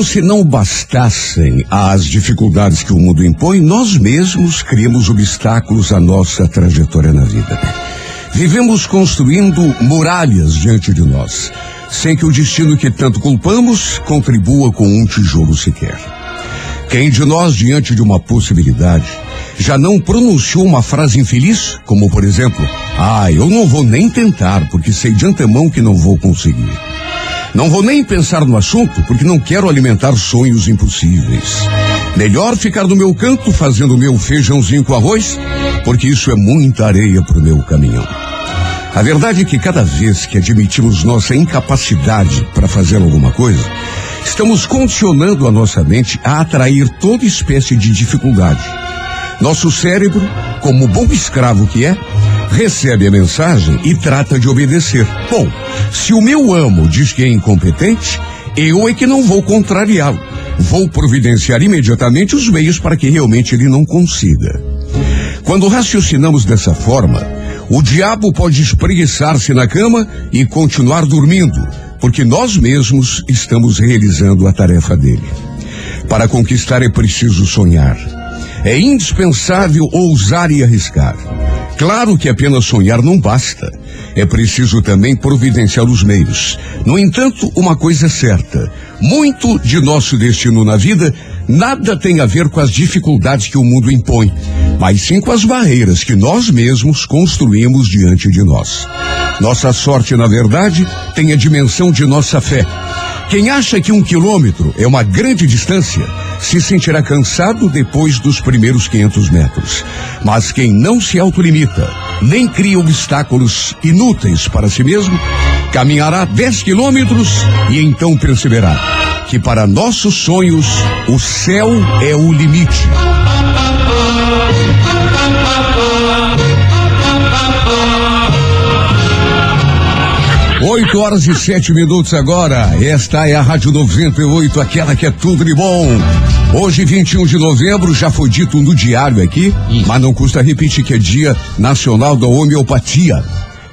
Como se não bastassem as dificuldades que o mundo impõe, nós mesmos criamos obstáculos à nossa trajetória na vida. Vivemos construindo muralhas diante de nós, sem que o destino que tanto culpamos contribua com um tijolo sequer. Quem de nós, diante de uma possibilidade, já não pronunciou uma frase infeliz, como por exemplo, ah, eu não vou nem tentar, porque sei de antemão que não vou conseguir. Não vou nem pensar no assunto, porque não quero alimentar sonhos impossíveis. Melhor ficar no meu canto fazendo meu feijãozinho com arroz, porque isso é muita areia para o meu caminhão. A verdade é que cada vez que admitimos nossa incapacidade para fazer alguma coisa, estamos condicionando a nossa mente a atrair toda espécie de dificuldade. Nosso cérebro, como bom escravo que é, recebe a mensagem e trata de obedecer. Bom, se o meu amo diz que é incompetente, eu é que não vou contrariá-lo. Vou providenciar imediatamente os meios para que realmente ele não consiga. Quando raciocinamos dessa forma, o diabo pode espreguiçar-se na cama e continuar dormindo, porque nós mesmos estamos realizando a tarefa dele. Para conquistar é preciso sonhar. É indispensável ousar e arriscar. Claro que apenas sonhar não basta. É preciso também providenciar os meios. No entanto, uma coisa é certa: muito de nosso destino na vida nada tem a ver com as dificuldades que o mundo impõe, mas sim com as barreiras que nós mesmos construímos diante de nós. Nossa sorte, na verdade, tem a dimensão de nossa fé. Quem acha que um quilômetro é uma grande distância, se sentirá cansado depois dos primeiros 500 metros. Mas quem não se autolimita, nem cria obstáculos inúteis para si mesmo, caminhará 10 quilômetros e então perceberá que para nossos sonhos o céu é o limite. 8 horas e sete minutos agora. Esta é a Rádio 98, aquela que é tudo de bom. Hoje, 21 de novembro, já foi dito no diário aqui, mas não custa repetir que é Dia Nacional da Homeopatia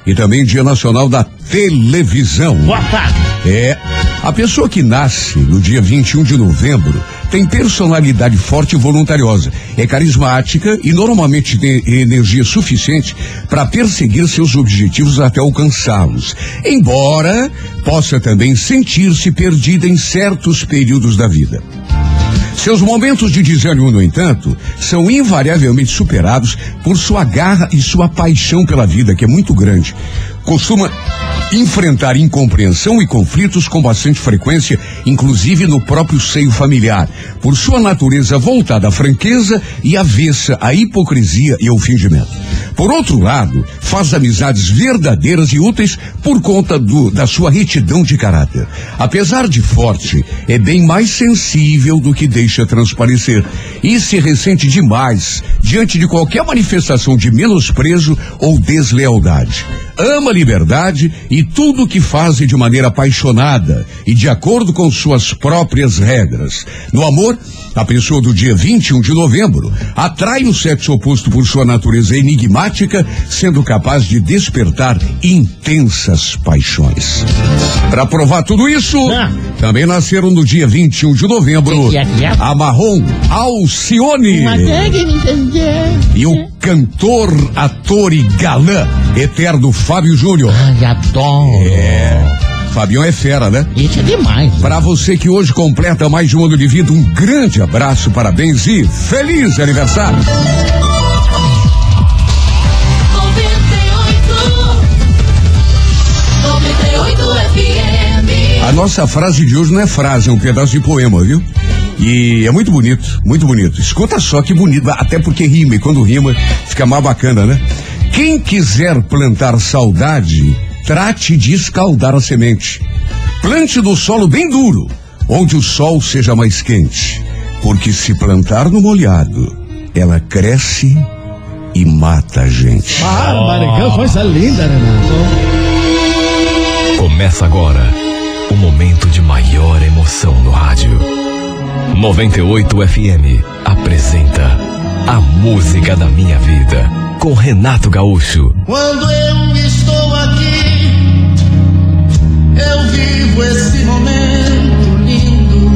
e também Dia Nacional da Televisão. Boa tarde. É. A pessoa que nasce no dia 21 de novembro tem personalidade forte e voluntariosa, é carismática e normalmente tem energia suficiente para perseguir seus objetivos até alcançá-los. Embora possa também sentir-se perdida em certos períodos da vida. Seus momentos de desânimo, no entanto, são invariavelmente superados por sua garra e sua paixão pela vida, que é muito grande. Costuma enfrentar incompreensão e conflitos com bastante frequência, inclusive no próprio seio familiar, por sua natureza voltada à franqueza e avessa à hipocrisia e ao fingimento. Por outro lado, faz amizades verdadeiras e úteis por conta do, da sua retidão de caráter. Apesar de forte, é bem mais sensível do que deixa transparecer e se ressente demais diante de qualquer manifestação de menosprezo ou deslealdade. Ama liberdade e tudo o que faz de maneira apaixonada e de acordo com suas próprias regras. No amor, a pessoa do dia 21 de novembro atrai o sexo oposto por sua natureza enigmática, sendo capaz de despertar intensas paixões. Para provar tudo isso, ah. também nasceram no dia 21 de novembro a Marrom Alcione e o cantor, ator e galã eterno Fábio Júnior. Ai, adoro. É. Fabião é fera, né? Isso é demais. Para você que hoje completa mais de um ano de vida, um grande abraço, parabéns e feliz aniversário. A nossa frase de hoje não é frase, é um pedaço de poema, viu? E é muito bonito, muito bonito. Escuta só que bonito, até porque rima, e quando rima fica mais bacana, né? Quem quiser plantar saudade, trate de escaldar a semente. Plante no solo bem duro, onde o sol seja mais quente. Porque se plantar no molhado, ela cresce e mata a gente. Ah, Maricão, coisa linda, né? Começa agora o momento de maior emoção no rádio. 98 FM apresenta A Música da Minha Vida com Renato Gaúcho. Quando eu estou aqui, eu vivo esse momento lindo.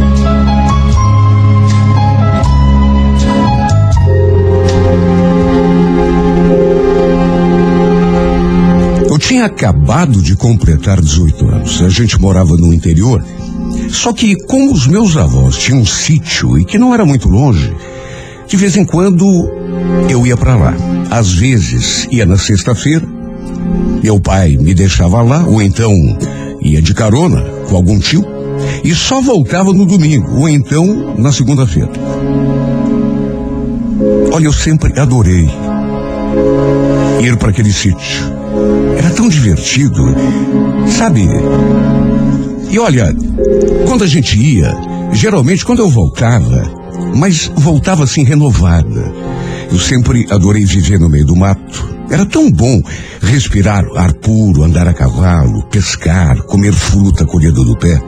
Eu tinha acabado de completar 18 anos. A gente morava no interior. Só que, como os meus avós tinham um sítio e que não era muito longe, de vez em quando eu ia para lá. Às vezes ia na sexta-feira, meu pai me deixava lá, ou então ia de carona com algum tio, e só voltava no domingo, ou então na segunda-feira. Olha, eu sempre adorei ir para aquele sítio. Era tão divertido, sabe? E olha, quando a gente ia, geralmente quando eu voltava, mas voltava assim renovada. Eu sempre adorei viver no meio do mato. Era tão bom respirar ar puro, andar a cavalo, pescar, comer fruta colhida do pé,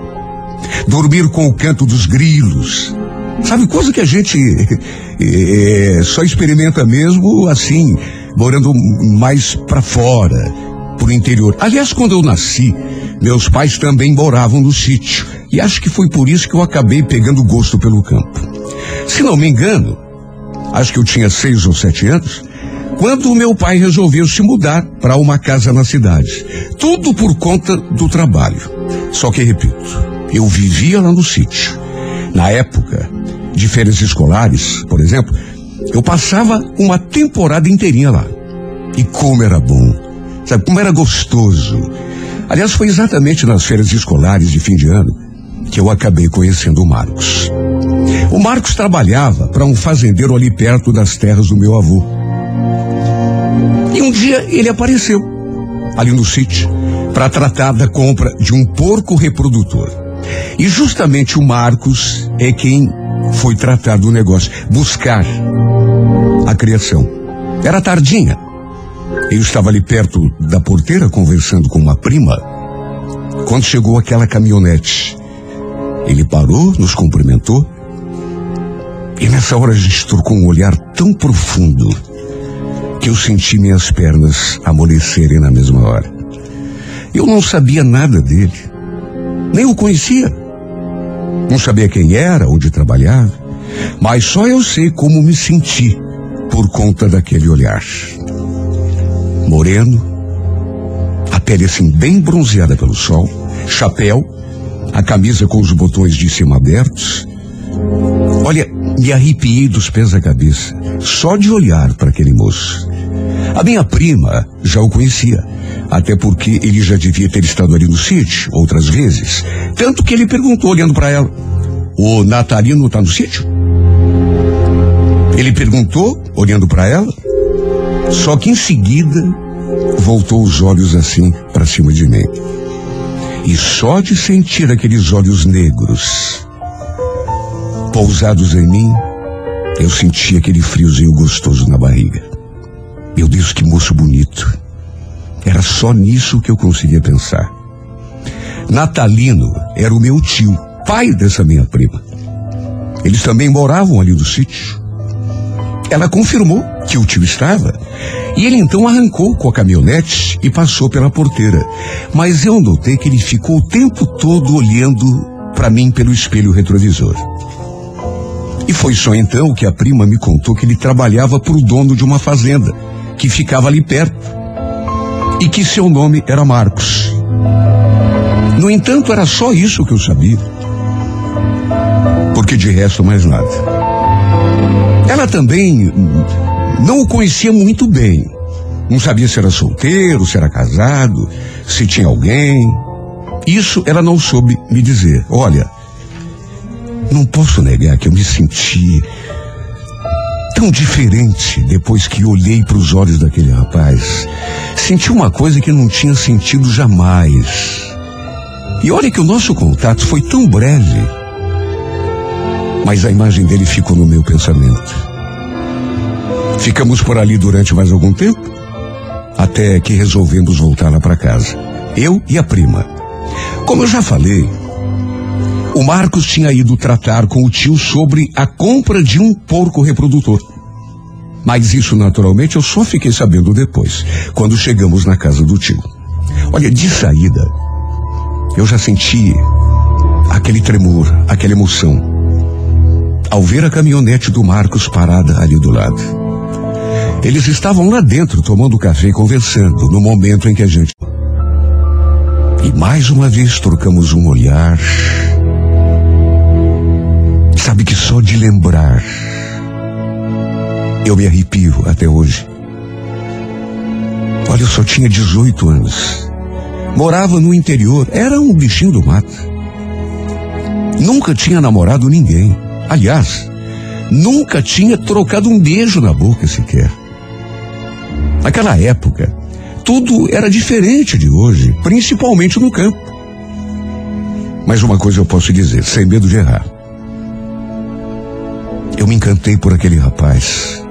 dormir com o canto dos grilos. Sabe, coisa que a gente é, só experimenta mesmo assim, morando mais para fora, pro interior. Aliás, quando eu nasci, meus pais também moravam no sítio. E acho que foi por isso que eu acabei pegando gosto pelo campo. Se não me engano, acho que eu tinha seis ou sete anos, quando o meu pai resolveu se mudar para uma casa na cidade. Tudo por conta do trabalho. Só que, repito, eu vivia lá no sítio. Na época de férias escolares, por exemplo, eu passava uma temporada inteirinha lá. E como era bom. Sabe, como era gostoso. Aliás, foi exatamente nas férias escolares de fim de ano que eu acabei conhecendo o Marcos. O Marcos trabalhava para um fazendeiro ali perto das terras do meu avô. E um dia ele apareceu ali no sítio para tratar da compra de um porco reprodutor. E justamente o Marcos é quem foi tratar do negócio, buscar a criação. Era tardinha. Eu estava ali perto da porteira conversando com uma prima quando chegou aquela caminhonete. Ele parou, nos cumprimentou e nessa hora a gente trocou um olhar tão profundo que eu senti minhas pernas amolecerem na mesma hora. Eu não sabia nada dele, nem o conhecia. Não sabia quem era, onde trabalhava, mas só eu sei como me senti por conta daquele olhar. Moreno, a pele assim bem bronzeada pelo sol, chapéu, a camisa com os botões de cima abertos. Olha, me arrepiei dos pés à cabeça, só de olhar para aquele moço. A minha prima já o conhecia, até porque ele já devia ter estado ali no sítio outras vezes. Tanto que ele perguntou, olhando para ela: O Natalino está no sítio? Ele perguntou, olhando para ela, só que em seguida voltou os olhos assim para cima de mim. E só de sentir aqueles olhos negros pousados em mim, eu senti aquele friozinho gostoso na barriga. Meu Deus, que moço bonito. Era só nisso que eu conseguia pensar. Natalino era o meu tio, pai dessa minha prima. Eles também moravam ali no sítio. Ela confirmou que o tio estava e ele então arrancou com a caminhonete e passou pela porteira. Mas eu notei que ele ficou o tempo todo olhando para mim pelo espelho retrovisor. E foi só então que a prima me contou que ele trabalhava para o dono de uma fazenda que ficava ali perto e que seu nome era Marcos. No entanto, era só isso que eu sabia. Porque de resto, mais nada. Ela também não o conhecia muito bem. Não sabia se era solteiro, se era casado, se tinha alguém. Isso ela não soube me dizer. Olha, não posso negar que eu me senti tão diferente depois que olhei para os olhos daquele rapaz. Senti uma coisa que não tinha sentido jamais. E olha que o nosso contato foi tão breve. Mas a imagem dele ficou no meu pensamento. Ficamos por ali durante mais algum tempo, até que resolvemos voltar lá para casa. Eu e a prima. Como eu já falei, o Marcos tinha ido tratar com o tio sobre a compra de um porco reprodutor. Mas isso, naturalmente, eu só fiquei sabendo depois, quando chegamos na casa do tio. Olha, de saída, eu já senti aquele tremor, aquela emoção, ao ver a caminhonete do Marcos parada ali do lado. Eles estavam lá dentro tomando café e conversando no momento em que a gente. E mais uma vez trocamos um olhar. Sabe que só de lembrar eu me arrepio até hoje. Olha, eu só tinha 18 anos. Morava no interior, era um bichinho do mato. Nunca tinha namorado ninguém. Aliás, nunca tinha trocado um beijo na boca sequer. Naquela época, tudo era diferente de hoje, principalmente no campo. Mas uma coisa eu posso dizer, sem medo de errar. Eu me encantei por aquele rapaz,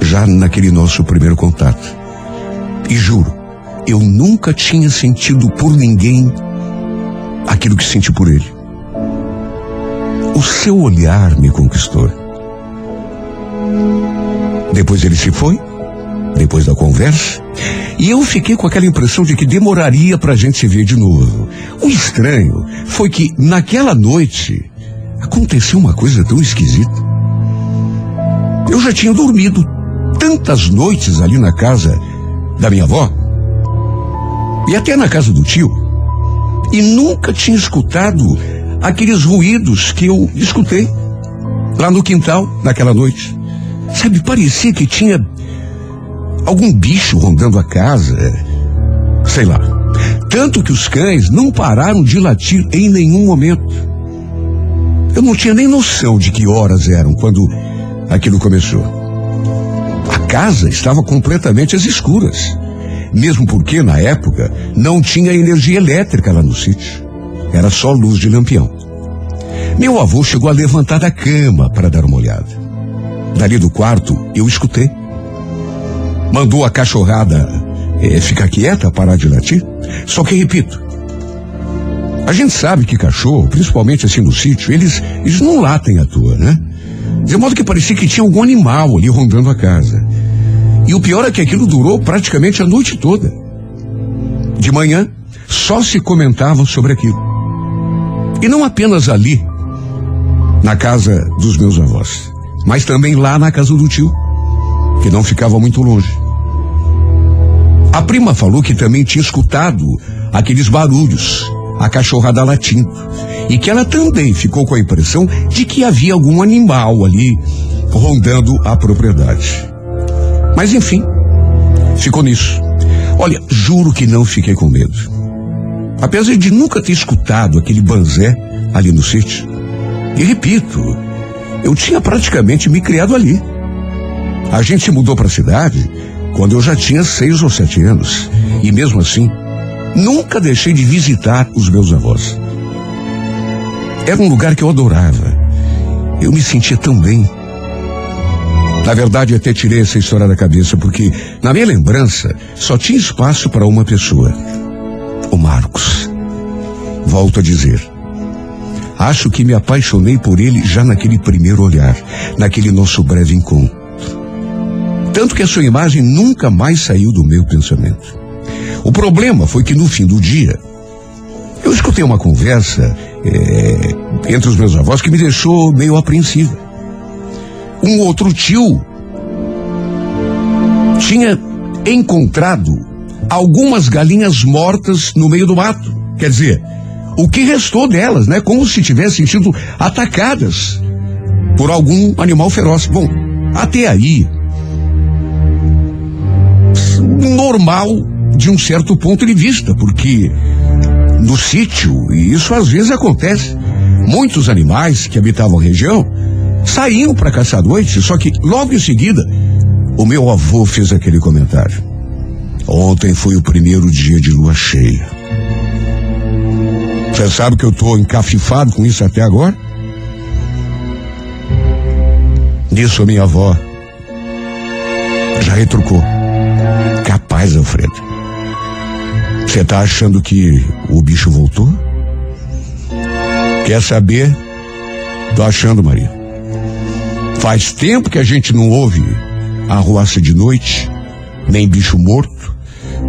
já naquele nosso primeiro contato. E juro, eu nunca tinha sentido por ninguém aquilo que senti por ele. O seu olhar me conquistou. Depois ele se foi, depois da conversa, e eu fiquei com aquela impressão de que demoraria para a gente se ver de novo. O estranho foi que naquela noite aconteceu uma coisa tão esquisita. Eu já tinha dormido tantas noites ali na casa da minha avó e até na casa do tio e nunca tinha escutado aqueles ruídos que eu escutei lá no quintal naquela noite. Sabe, parecia que tinha algum bicho rondando a casa, sei lá. Tanto que os cães não pararam de latir em nenhum momento. Eu não tinha nem noção de que horas eram quando aquilo começou. A casa estava completamente às escuras. Mesmo porque, na época, não tinha energia elétrica lá no sítio. Era só luz de lampião. Meu avô chegou a levantar da cama para dar uma olhada. Dali do quarto, eu escutei. Mandou a cachorrada é, ficar quieta, parar de latir. Só que, repito, a gente sabe que cachorro, principalmente assim no sítio, eles, eles não latem à toa, né? De modo que parecia que tinha algum animal ali rondando a casa. E o pior é que aquilo durou praticamente a noite toda. De manhã, só se comentava sobre aquilo. E não apenas ali, na casa dos meus avós, mas também lá na casa do tio, que não ficava muito longe. A prima falou que também tinha escutado aqueles barulhos, a cachorrada latindo, e que ela também ficou com a impressão de que havia algum animal ali rondando a propriedade. Mas enfim, ficou nisso. Olha, juro que não fiquei com medo. Apesar de nunca ter escutado aquele banzé ali no sítio. E repito, eu tinha praticamente me criado ali. A gente se mudou para a cidade quando eu já tinha seis ou sete anos. E mesmo assim, nunca deixei de visitar os meus avós. Era um lugar que eu adorava. Eu me sentia tão bem. Na verdade, eu até tirei essa história da cabeça, porque na minha lembrança só tinha espaço para uma pessoa: o Marcos. Volto a dizer. Acho que me apaixonei por ele já naquele primeiro olhar, naquele nosso breve encontro. Tanto que a sua imagem nunca mais saiu do meu pensamento. O problema foi que no fim do dia, eu escutei uma conversa é, entre os meus avós que me deixou meio apreensiva um outro tio tinha encontrado algumas galinhas mortas no meio do mato. Quer dizer, o que restou delas, né? Como se tivessem sido atacadas por algum animal feroz. Bom, até aí, normal de um certo ponto de vista, porque no sítio, e isso às vezes acontece, muitos animais que habitavam a região saíam para caçar à noite, só que logo em seguida, o meu avô fez aquele comentário. Ontem foi o primeiro dia de lua cheia. Você sabe que eu tô encafifado com isso até agora? Nisso a minha avó já retrucou. Capaz, Alfredo. Você tá achando que o bicho voltou? Quer saber? Tô achando, Maria. Faz tempo que a gente não ouve arruaça de noite, nem bicho morto.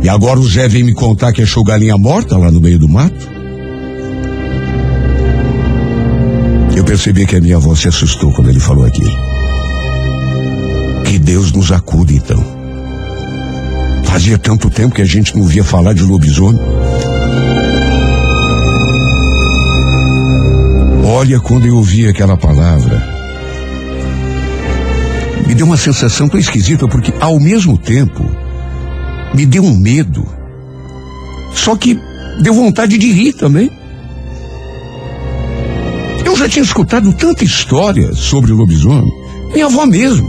E agora o Zé vem me contar que achou galinha morta lá no meio do mato. Eu percebi que a minha avó se assustou quando ele falou aquilo. Que Deus nos acude então. Fazia tanto tempo que a gente não via falar de lobisomem. Olha, quando eu ouvi aquela palavra, me deu uma sensação tão esquisita, porque ao mesmo tempo me deu um medo. Só que deu vontade de rir também. Eu já tinha escutado tanta história sobre lobisomem, minha avó mesmo.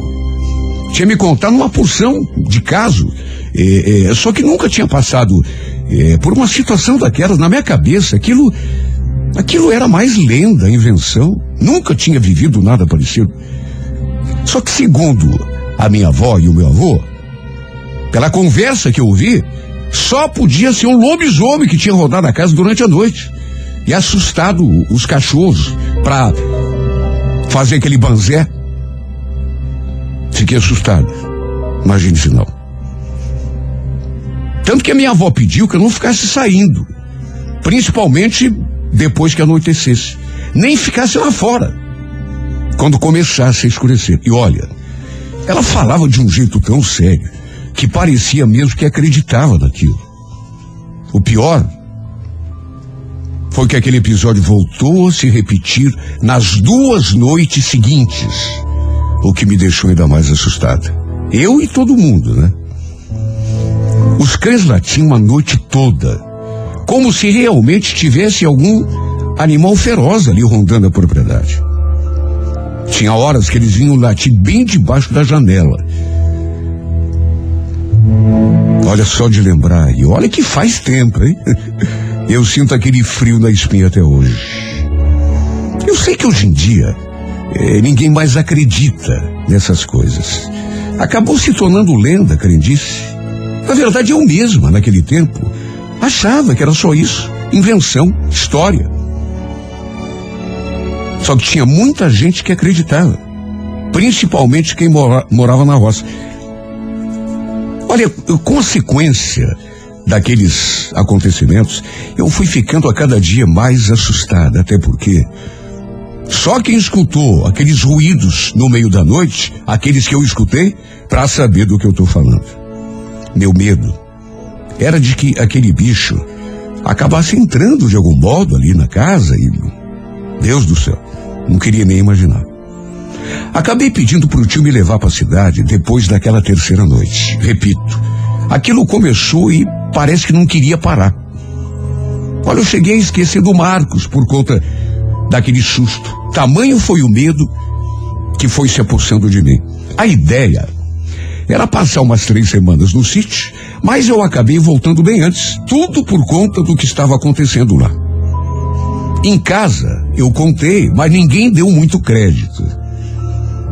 Tinha me contado uma porção de caso é, é, só que nunca tinha passado é, por uma situação daquelas na minha cabeça. Aquilo, aquilo era mais lenda, invenção. Nunca tinha vivido nada parecido. Só que segundo a minha avó e o meu avô, pela conversa que eu ouvi, só podia ser um lobisomem que tinha rodado a casa durante a noite e assustado os cachorros para fazer aquele banzé. Fiquei assustado. Imagine se não. Tanto que a minha avó pediu que eu não ficasse saindo, principalmente depois que anoitecesse, nem ficasse lá fora, quando começasse a escurecer. E olha, ela falava de um jeito tão sério que parecia mesmo que acreditava naquilo. O pior foi que aquele episódio voltou a se repetir nas duas noites seguintes, o que me deixou ainda mais assustada. Eu e todo mundo, né? Os cães latiam a noite toda, como se realmente tivesse algum animal feroz ali rondando a propriedade. Tinha horas que eles vinham latir bem debaixo da janela Olha só de lembrar, e olha que faz tempo, hein? Eu sinto aquele frio na espinha até hoje. Eu sei que hoje em dia eh, ninguém mais acredita nessas coisas. Acabou se tornando lenda, crendice. Na verdade, eu mesma, naquele tempo, achava que era só isso. Invenção, história. Só que tinha muita gente que acreditava. Principalmente quem mora, morava na roça. Olha, consequência daqueles acontecimentos, eu fui ficando a cada dia mais assustada, até porque só quem escutou aqueles ruídos no meio da noite, aqueles que eu escutei, para saber do que eu estou falando. Meu medo era de que aquele bicho acabasse entrando de algum modo ali na casa e. Deus do céu, não queria nem imaginar. Acabei pedindo para o tio me levar para a cidade depois daquela terceira noite. Repito, aquilo começou e parece que não queria parar. Olha, eu cheguei a esquecer do Marcos por conta daquele susto. Tamanho foi o medo que foi se apossando de mim. A ideia era passar umas três semanas no sítio, mas eu acabei voltando bem antes, tudo por conta do que estava acontecendo lá. Em casa, eu contei, mas ninguém deu muito crédito.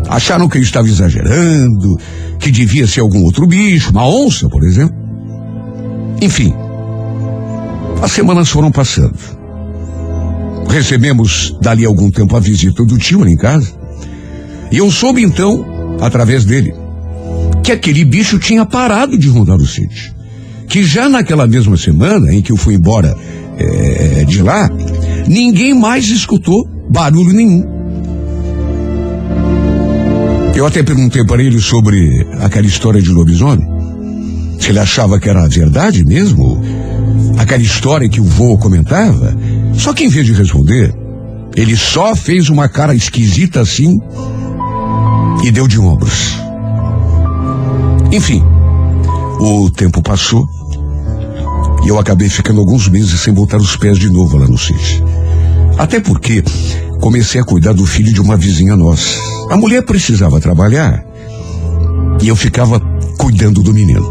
Acharam que eu estava exagerando, que devia ser algum outro bicho, uma onça, por exemplo. Enfim, as semanas foram passando. Recebemos dali algum tempo a visita do tio em casa. E eu soube então, através dele, que aquele bicho tinha parado de rondar o sítio. Que já naquela mesma semana em que eu fui embora é, de lá, ninguém mais escutou barulho nenhum. Eu até perguntei para ele sobre aquela história de lobisomem. Se ele achava que era verdade mesmo, aquela história que o vô comentava. Só que em vez de responder, ele só fez uma cara esquisita assim e deu de ombros. Enfim, o tempo passou e eu acabei ficando alguns meses sem botar os pés de novo lá no sítio. Até porque comecei a cuidar do filho de uma vizinha nossa. A mulher precisava trabalhar e eu ficava cuidando do menino.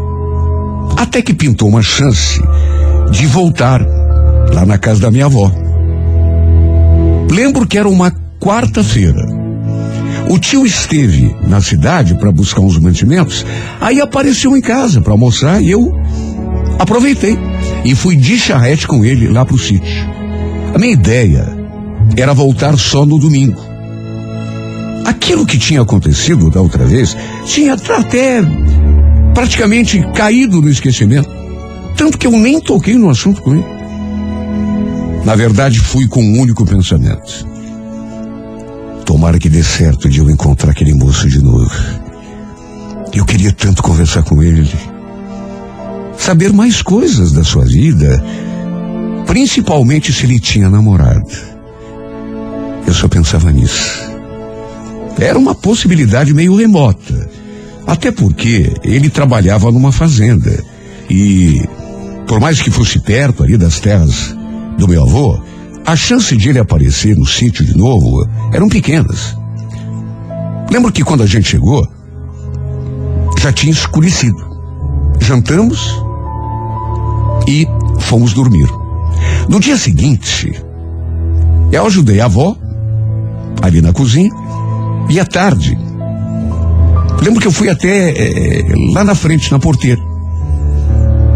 Até que pintou uma chance de voltar lá na casa da minha avó. Lembro que era uma quarta-feira. O tio esteve na cidade para buscar uns mantimentos, aí apareceu em casa para almoçar e eu aproveitei e fui de charrete com ele lá pro sítio. A minha ideia era voltar só no domingo. Aquilo que tinha acontecido da outra vez tinha até praticamente caído no esquecimento. Tanto que eu nem toquei no assunto com ele. Na verdade, fui com um único pensamento. Tomara que dê certo de eu encontrar aquele moço de novo. Eu queria tanto conversar com ele. Saber mais coisas da sua vida. Principalmente se ele tinha namorado. Eu só pensava nisso. Era uma possibilidade meio remota. Até porque ele trabalhava numa fazenda. E, por mais que fosse perto ali das terras do meu avô, a chance de ele aparecer no sítio de novo eram pequenas. Lembro que quando a gente chegou, já tinha escurecido. Jantamos e fomos dormir. No dia seguinte, eu ajudei a avó ali na cozinha e à tarde. Lembro que eu fui até é, lá na frente, na porteira.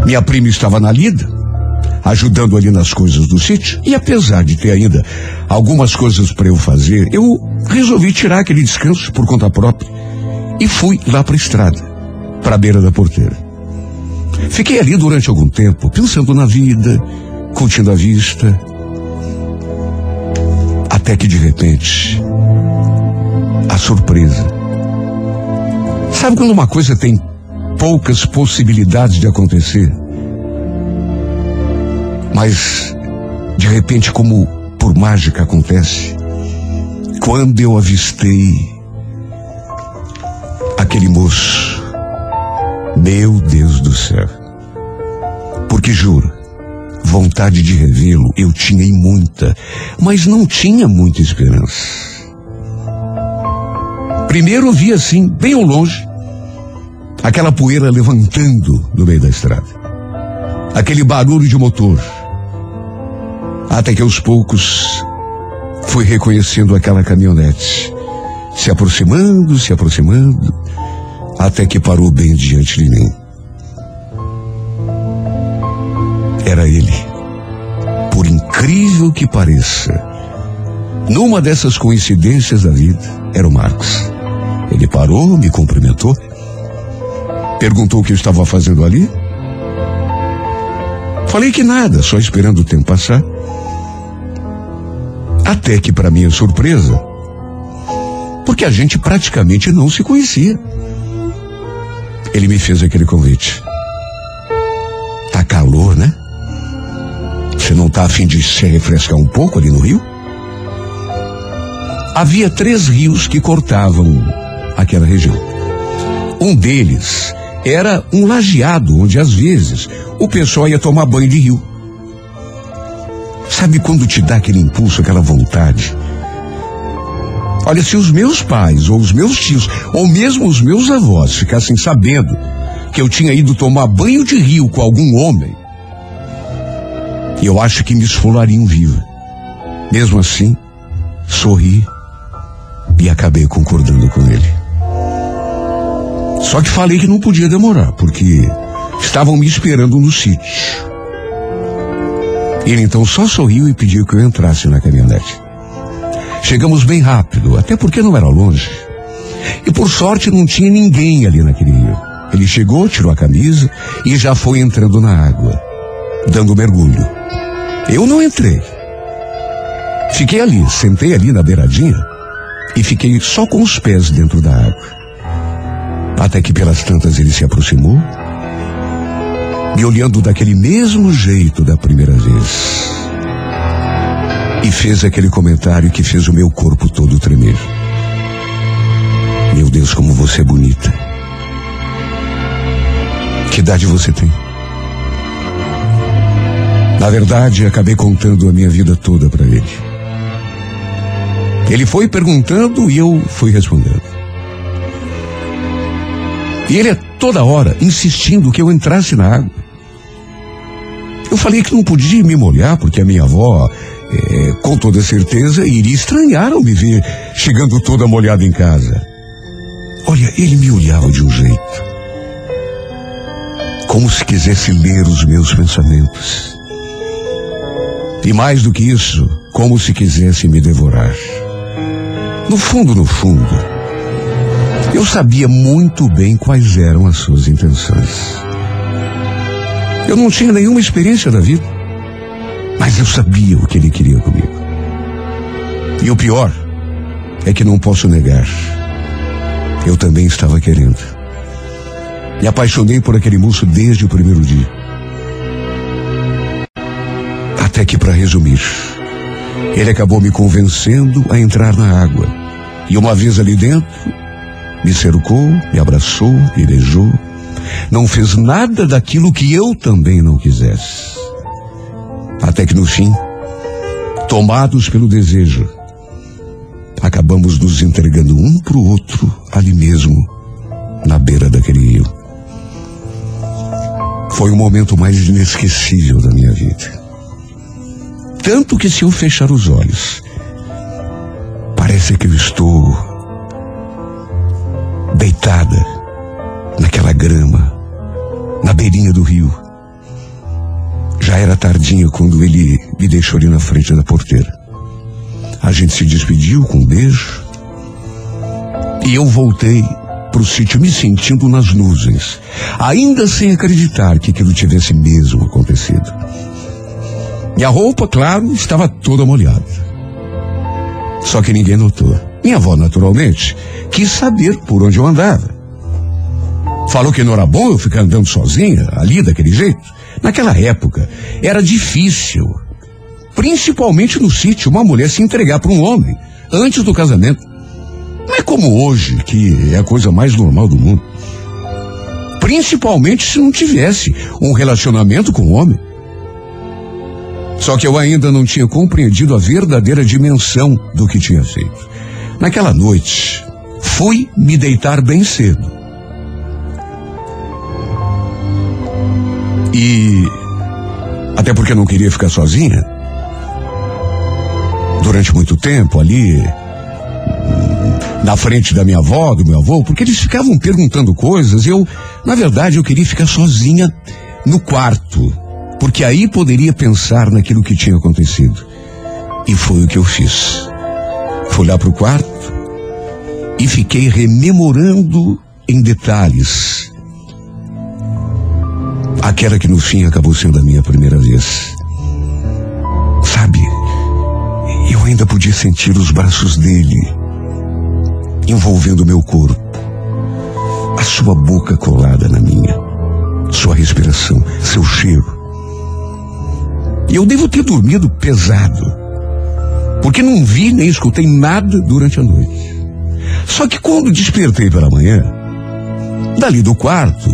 Minha prima estava na lida, ajudando ali nas coisas do sítio, e apesar de ter ainda algumas coisas para eu fazer, eu resolvi tirar aquele descanso por conta própria e fui lá para a estrada, para a beira da porteira. Fiquei ali durante algum tempo, pensando na vida, curtindo a vista, até que de repente, a surpresa. Sabe quando uma coisa tem poucas possibilidades de acontecer? Mas, de repente, como por mágica acontece, quando eu avistei aquele moço, meu Deus do céu. Porque juro, vontade de revê-lo eu tinha e muita, mas não tinha muita esperança. Primeiro eu vi assim, bem ao longe, aquela poeira levantando no meio da estrada. Aquele barulho de motor. Até que aos poucos fui reconhecendo aquela caminhonete, se aproximando, se aproximando, até que parou bem diante de mim. Era ele. Por incrível que pareça, numa dessas coincidências da vida, era o Marcos. Ele parou, me cumprimentou, perguntou o que eu estava fazendo ali. Falei que nada, só esperando o tempo passar. Até que, para minha surpresa, porque a gente praticamente não se conhecia. Ele me fez aquele convite. Tá calor, né? Você não tá afim de se refrescar um pouco ali no rio? Havia três rios que cortavam aquela região. Um deles era um lajeado onde às vezes o pessoal ia tomar banho de rio. Sabe quando te dá aquele impulso, aquela vontade? Olha, se os meus pais, ou os meus tios, ou mesmo os meus avós ficassem sabendo que eu tinha ido tomar banho de rio com algum homem, eu acho que me esfolariam viva. Mesmo assim, sorri e acabei concordando com ele. Só que falei que não podia demorar, porque estavam me esperando no sítio. Ele então só sorriu e pediu que eu entrasse na caminhonete. Chegamos bem rápido, até porque não era longe. E por sorte não tinha ninguém ali naquele rio. Ele chegou, tirou a camisa e já foi entrando na água, dando mergulho. Eu não entrei. Fiquei ali, sentei ali na beiradinha e fiquei só com os pés dentro da água. Até que pelas tantas ele se aproximou, me olhando daquele mesmo jeito da primeira vez. E fez aquele comentário que fez o meu corpo todo tremer. Meu Deus, como você é bonita. Que idade você tem? Na verdade, acabei contando a minha vida toda para ele. Ele foi perguntando e eu fui respondendo. E ele é toda hora insistindo que eu entrasse na água. Eu falei que não podia me molhar porque a minha avó, é, com toda certeza, iria estranhar ao me ver chegando toda molhada em casa. Olha, ele me olhava de um jeito, como se quisesse ler os meus pensamentos. E mais do que isso, como se quisesse me devorar. No fundo, no fundo, eu sabia muito bem quais eram as suas intenções. Eu não tinha nenhuma experiência da vida, mas eu sabia o que ele queria comigo. E o pior é que não posso negar. Eu também estava querendo. Me apaixonei por aquele moço desde o primeiro dia. Até que, para resumir, Ele acabou me convencendo a entrar na água. E uma vez ali dentro, me cercou, me abraçou, me beijou. Não fez nada daquilo que eu também não quisesse. Até que no fim, tomados pelo desejo, acabamos nos entregando um para o outro ali mesmo, na beira daquele rio. Foi o momento mais inesquecível da minha vida. Tanto que se eu fechar os olhos, parece que eu estou deitada naquela grama, na beirinha do rio. Já era tardinha quando ele me deixou ali na frente da porteira. A gente se despediu com um beijo. E eu voltei para o sítio me sentindo nas nuvens, ainda sem acreditar que aquilo tivesse mesmo acontecido. E a roupa, claro, estava toda molhada. Só que ninguém notou. Minha avó, naturalmente, quis saber por onde eu andava. Falou que não era bom eu ficar andando sozinha, ali daquele jeito. Naquela época, era difícil, principalmente no sítio, uma mulher se entregar para um homem antes do casamento. Não é como hoje, que é a coisa mais normal do mundo. Principalmente se não tivesse um relacionamento com um homem. Só que eu ainda não tinha compreendido a verdadeira dimensão do que tinha feito. Naquela noite, fui me deitar bem cedo. E até porque não queria ficar sozinha durante muito tempo ali na frente da minha avó, do meu avô, porque eles ficavam perguntando coisas eu, na verdade, eu queria ficar sozinha no quarto, porque aí poderia pensar naquilo que tinha acontecido. E foi o que eu fiz. Fui lá para o quarto e fiquei rememorando em detalhes aquela que no fim acabou sendo a minha primeira vez. Sabe, eu ainda podia sentir os braços dele envolvendo meu corpo, a sua boca colada na minha, sua respiração, seu cheiro. E eu devo ter dormido pesado, porque não vi nem escutei nada durante a noite. Só que quando despertei pela manhã, dali do quarto,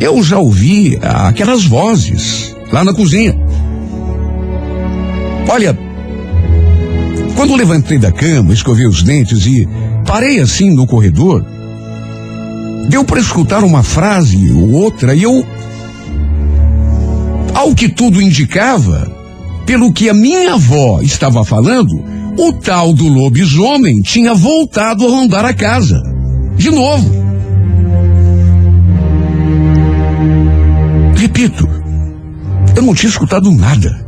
eu já ouvi aquelas vozes lá na cozinha. Olha, quando levantei da cama, escovei os dentes e parei assim no corredor, deu para escutar uma frase ou outra e eu, ao que tudo indicava, pelo que a minha avó estava falando, o tal do lobisomem tinha voltado a rondar a casa. De novo. Repito, eu não tinha escutado nada.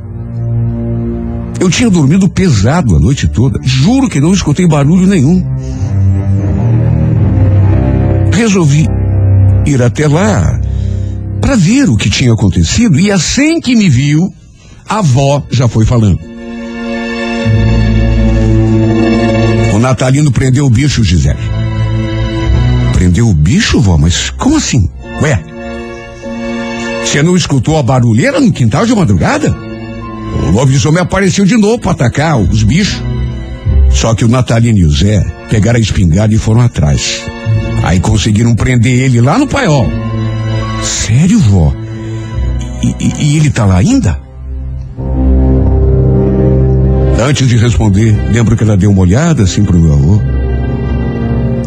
Eu tinha dormido pesado a noite toda. Juro que não escutei barulho nenhum. Resolvi ir até lá para ver o que tinha acontecido e assim que me viu, avó já foi falando. O Natalino prendeu o bicho, Gisele. Prendeu o bicho, vó? Mas como assim? Ué, você não escutou a barulheira no quintal de madrugada? O lobisomem apareceu de novo para atacar os bichos. Só que o Natalino e o Zé pegaram a espingarda e foram atrás. Aí conseguiram prender ele lá no paiol. Sério, vó? E, e, e ele tá lá ainda? Antes de responder, lembro que ela deu uma olhada assim pro meu avô.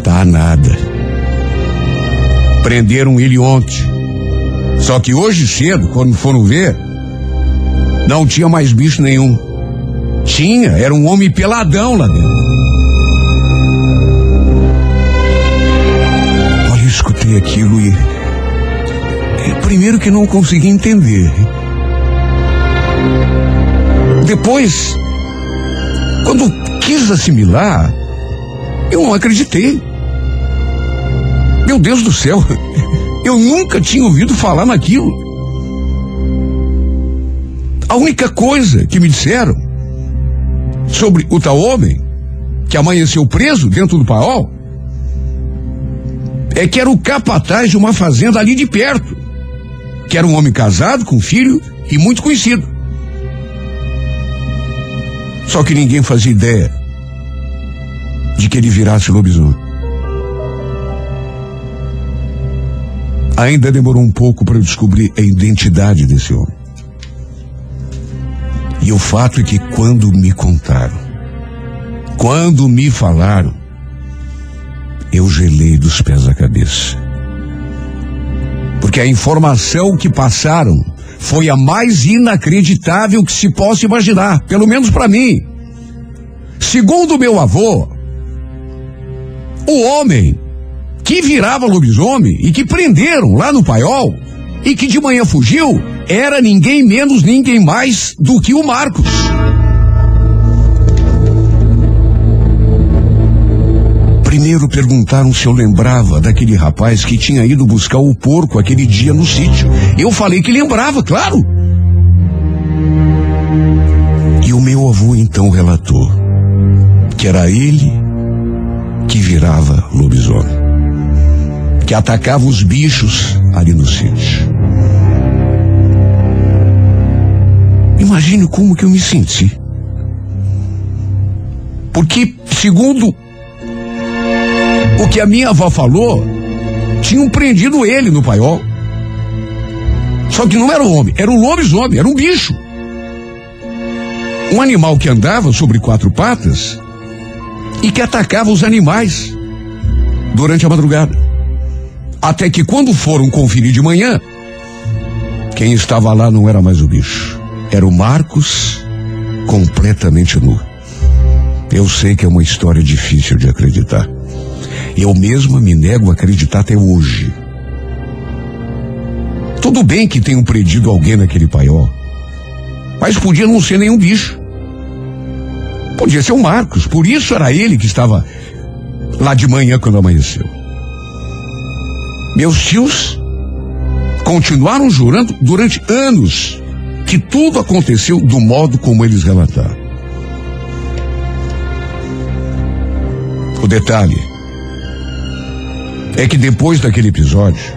Tá nada. Prenderam ele ontem. Só que hoje cedo, quando foram ver, não tinha mais bicho nenhum. Tinha, era um homem peladão lá dentro. Olha, eu escutei aquilo e. e primeiro que não consegui entender. Depois, quando quis assimilar, eu não acreditei. Meu Deus do céu, eu nunca tinha ouvido falar naquilo. A única coisa que me disseram sobre o tal homem que amanheceu preso dentro do paol é que era o capataz de uma fazenda ali de perto, que era um homem casado com filho e muito conhecido. Só que ninguém fazia ideia de que ele virasse lobisomem. Ainda demorou um pouco para eu descobrir a identidade desse homem. E o fato é que quando me contaram, quando me falaram, eu gelei dos pés à cabeça. Porque a informação que passaram foi a mais inacreditável que se possa imaginar, pelo menos para mim. Segundo meu avô, o homem que virava lobisomem e que prenderam lá no paiol e que de manhã fugiu era ninguém menos, ninguém mais do que o Marcos. Perguntaram se eu lembrava daquele rapaz que tinha ido buscar o porco aquele dia no sítio. Eu falei que lembrava, claro. E o meu avô então relatou que era ele que virava lobisomem, que atacava os bichos ali no sítio. Imagine como que eu me senti. Porque, segundo o que a minha avó falou, tinham prendido ele no paiol. Só que não era um homem, era um lobisomem, era um bicho. Um animal que andava sobre quatro patas e que atacava os animais durante a madrugada. Até que quando foram conferir de manhã, quem estava lá não era mais o bicho, era o Marcos completamente nu. Eu sei que é uma história difícil de acreditar. Eu mesma me nego a acreditar até hoje. Tudo bem que tenham prendido alguém naquele paiol, mas podia não ser nenhum bicho. Podia ser o Marcos, por isso era ele que estava lá de manhã quando amanheceu. Meus tios continuaram jurando durante anos que tudo aconteceu do modo como eles relataram. O detalhe é que depois daquele episódio,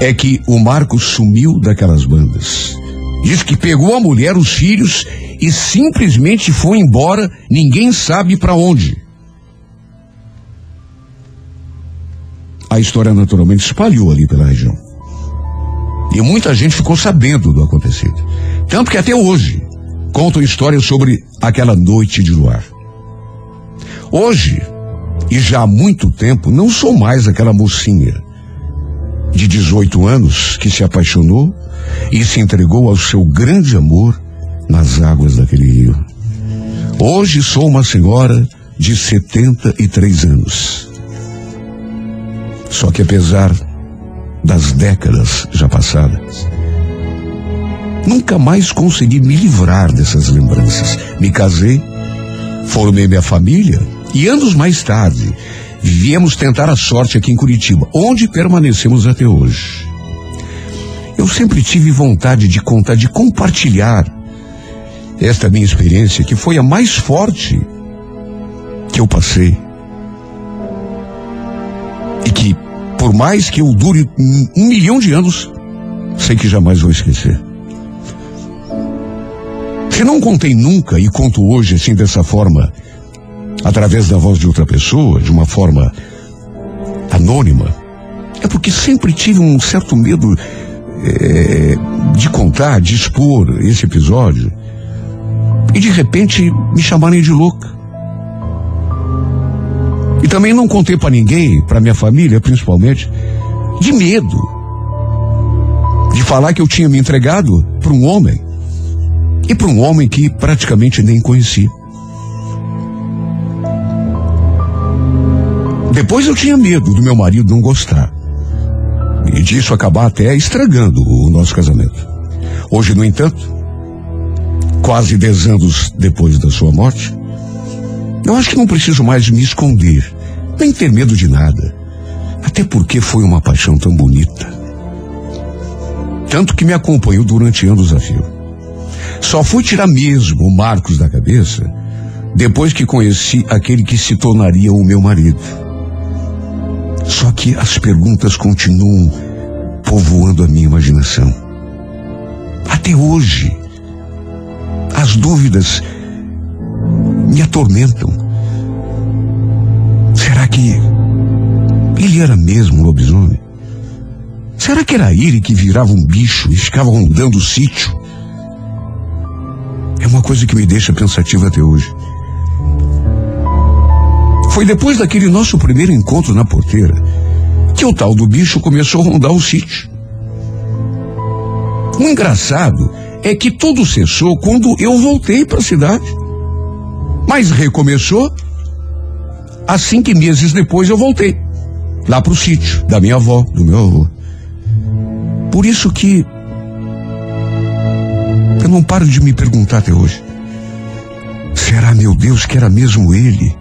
é que o Marcos sumiu daquelas bandas. Diz que pegou a mulher, os filhos e simplesmente foi embora, ninguém sabe para onde. A história naturalmente espalhou ali pela região. E muita gente ficou sabendo do acontecido. Tanto que até hoje contam histórias sobre aquela noite de luar. Hoje, e já há muito tempo, não sou mais aquela mocinha de 18 anos que se apaixonou e se entregou ao seu grande amor nas águas daquele rio. Hoje sou uma senhora de 73 anos. Só que apesar das décadas já passadas, nunca mais consegui me livrar dessas lembranças. Me casei, formei minha família e anos mais tarde viemos tentar a sorte aqui em Curitiba, onde permanecemos até hoje. Eu sempre tive vontade de contar, de compartilhar esta minha experiência, que foi a mais forte que eu passei. E que, por mais que eu dure um, milhão de anos, sei que jamais vou esquecer. Se não contei nunca e conto hoje assim dessa forma, através da voz de outra pessoa, de uma forma anônima, é porque sempre tive um certo medo é, de contar, de expor esse episódio e de repente me chamarem de louca. E também não contei para ninguém, para minha família principalmente, de medo de falar que eu tinha me entregado para um homem e para um homem que praticamente nem conhecia. Depois eu tinha medo do meu marido não gostar. E disso acabar até estragando o nosso casamento. Hoje, no entanto, quase dez anos depois da sua morte, eu acho que não preciso mais me esconder, nem ter medo de nada. Até porque foi uma paixão tão bonita. Tanto que me acompanhou durante anos a fio. Só fui tirar mesmo o Marcos da cabeça depois que conheci aquele que se tornaria o meu marido. Só que as perguntas continuam povoando a minha imaginação. Até hoje, as dúvidas me atormentam. Será que ele era mesmo um lobisomem? Será que era ele que virava um bicho e ficava rondando o sítio? É uma coisa que me deixa pensativa até hoje. Foi depois daquele nosso primeiro encontro na porteira que o tal do bicho começou a rondar o sítio. O engraçado é que tudo cessou quando eu voltei para a cidade. Mas recomeçou assim que meses depois eu voltei lá para o sítio da minha avó, do meu avô. Por isso que eu não paro de me perguntar até hoje. Será, meu Deus, que era mesmo ele?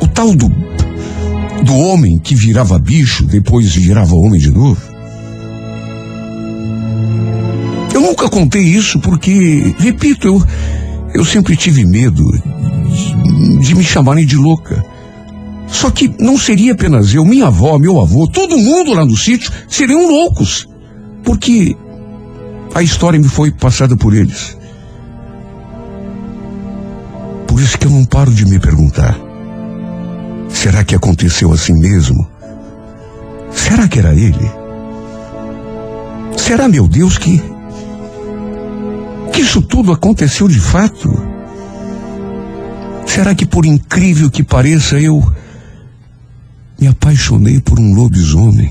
O tal do do homem que virava bicho, depois virava homem de novo? Eu nunca contei isso porque, repito, eu, eu sempre tive medo de, de me chamarem de louca. Só que não seria apenas eu, minha avó, meu avô, todo mundo lá no sítio seriam loucos. Porque a história me foi passada por eles. Por isso que eu não paro de me perguntar. Será que aconteceu assim mesmo? Será que era ele? Será, meu Deus, que. que isso tudo aconteceu de fato? Será que, por incrível que pareça, eu me apaixonei por um lobisomem?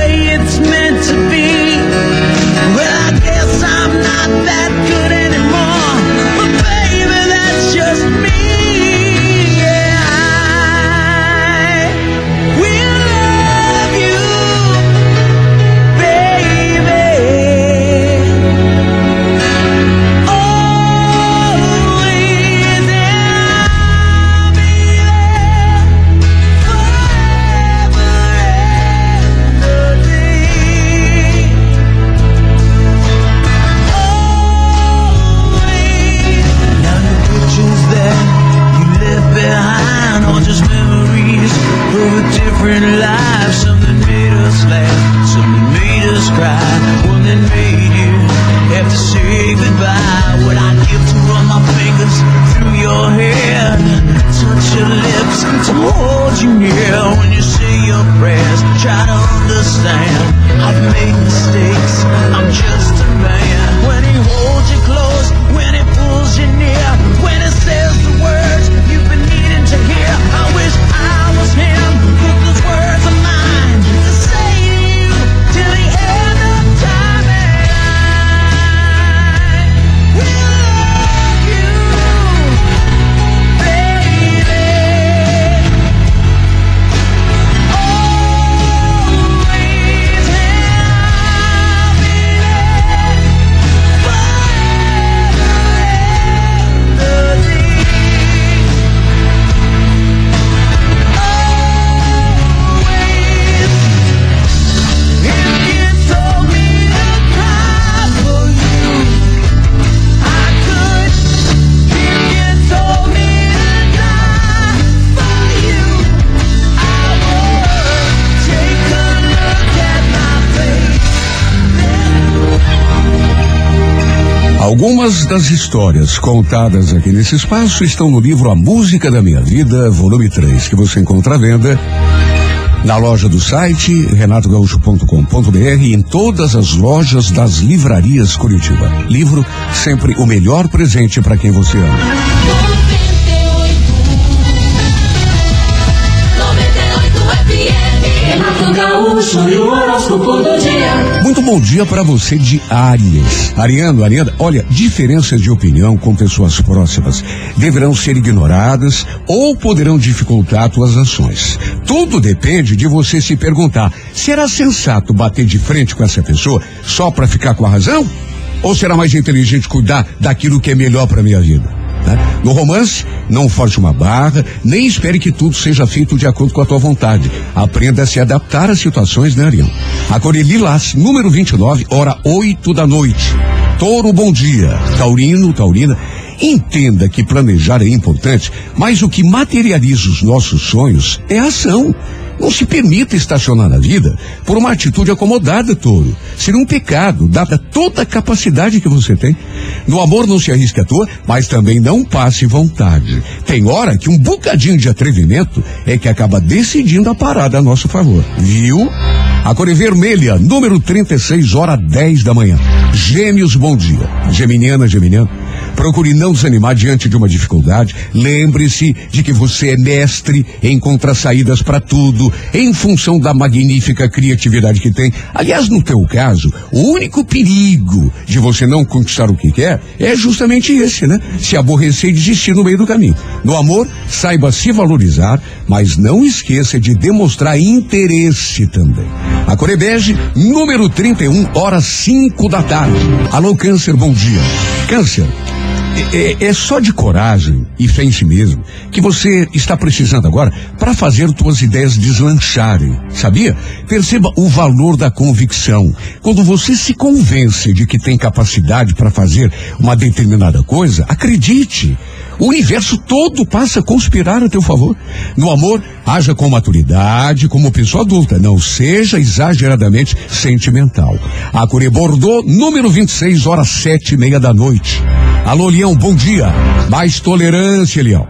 different life. Something made us laugh, something made us cry, one that made you have to say goodbye. What I give to run my fingers through your hair, touch your lips, to hold you near when you say your prayers. Try to understand, I've made mistakes. I'm just das histórias contadas aqui nesse espaço estão no livro A Música da Minha Vida, volume 3, que você encontra à venda na loja do site renatogaúcho.com.br e em todas as lojas das livrarias Curitiba. Livro sempre o melhor presente para quem você ama. 98 FM. Renato Gaúcho. E o. Muito bom dia para você de Áries. Ariano, Ariana, olha, diferenças de opinião com pessoas próximas deverão ser ignoradas ou poderão dificultar tuas ações. Tudo depende de você se perguntar: será sensato bater de frente com essa pessoa só para ficar com a razão? Ou será mais inteligente cuidar daquilo que é melhor para minha vida? Né? No romance, não force uma barra, nem espere que tudo seja feito de acordo com a tua vontade. Aprenda a se adaptar às situações, né, Ariano? A Lilás, número 29, hora 8 da noite. Touro, bom dia. Taurino, Taurina. Entenda que planejar é importante, mas o que materializa os nossos sonhos é a ação. Não se permita estacionar na vida por uma atitude acomodada, touro. Seria um pecado, dada toda a capacidade que você tem. No amor não se arrisca à toa, mas também não passe vontade. Tem hora que um bocadinho de atrevimento é que acaba decidindo a parada a nosso favor. Viu? A cor é vermelha, número 36, hora 10 da manhã. Gêmeos, bom dia. Geminiana, Geminiano. Procure não desanimar diante de uma dificuldade. Lembre-se de que você é mestre em encontrar saídas para tudo, em função da magnífica criatividade que tem. Aliás, no teu caso, o único perigo de você não conquistar o que quer é justamente esse, né? Se aborrecer e desistir no meio do caminho. No amor, saiba se valorizar, mas não esqueça de demonstrar interesse também. A Corebege, número 31, horas 5 da tarde. Alô, Câncer, bom dia. Câncer, é, é, é, só de coragem e fé em si mesmo que você está precisando agora para fazer suas ideias deslancharem, sabia? Perceba o valor da convicção. Quando você se convence de que tem capacidade para fazer uma determinada coisa, acredite. O universo todo passa a conspirar a teu favor. No amor, haja com maturidade, como pessoa adulta. Não seja exageradamente sentimental. A Cure Bordeaux, número 26, horas sete e meia da noite. Alô, Leão, bom dia. Mais tolerância, Leão.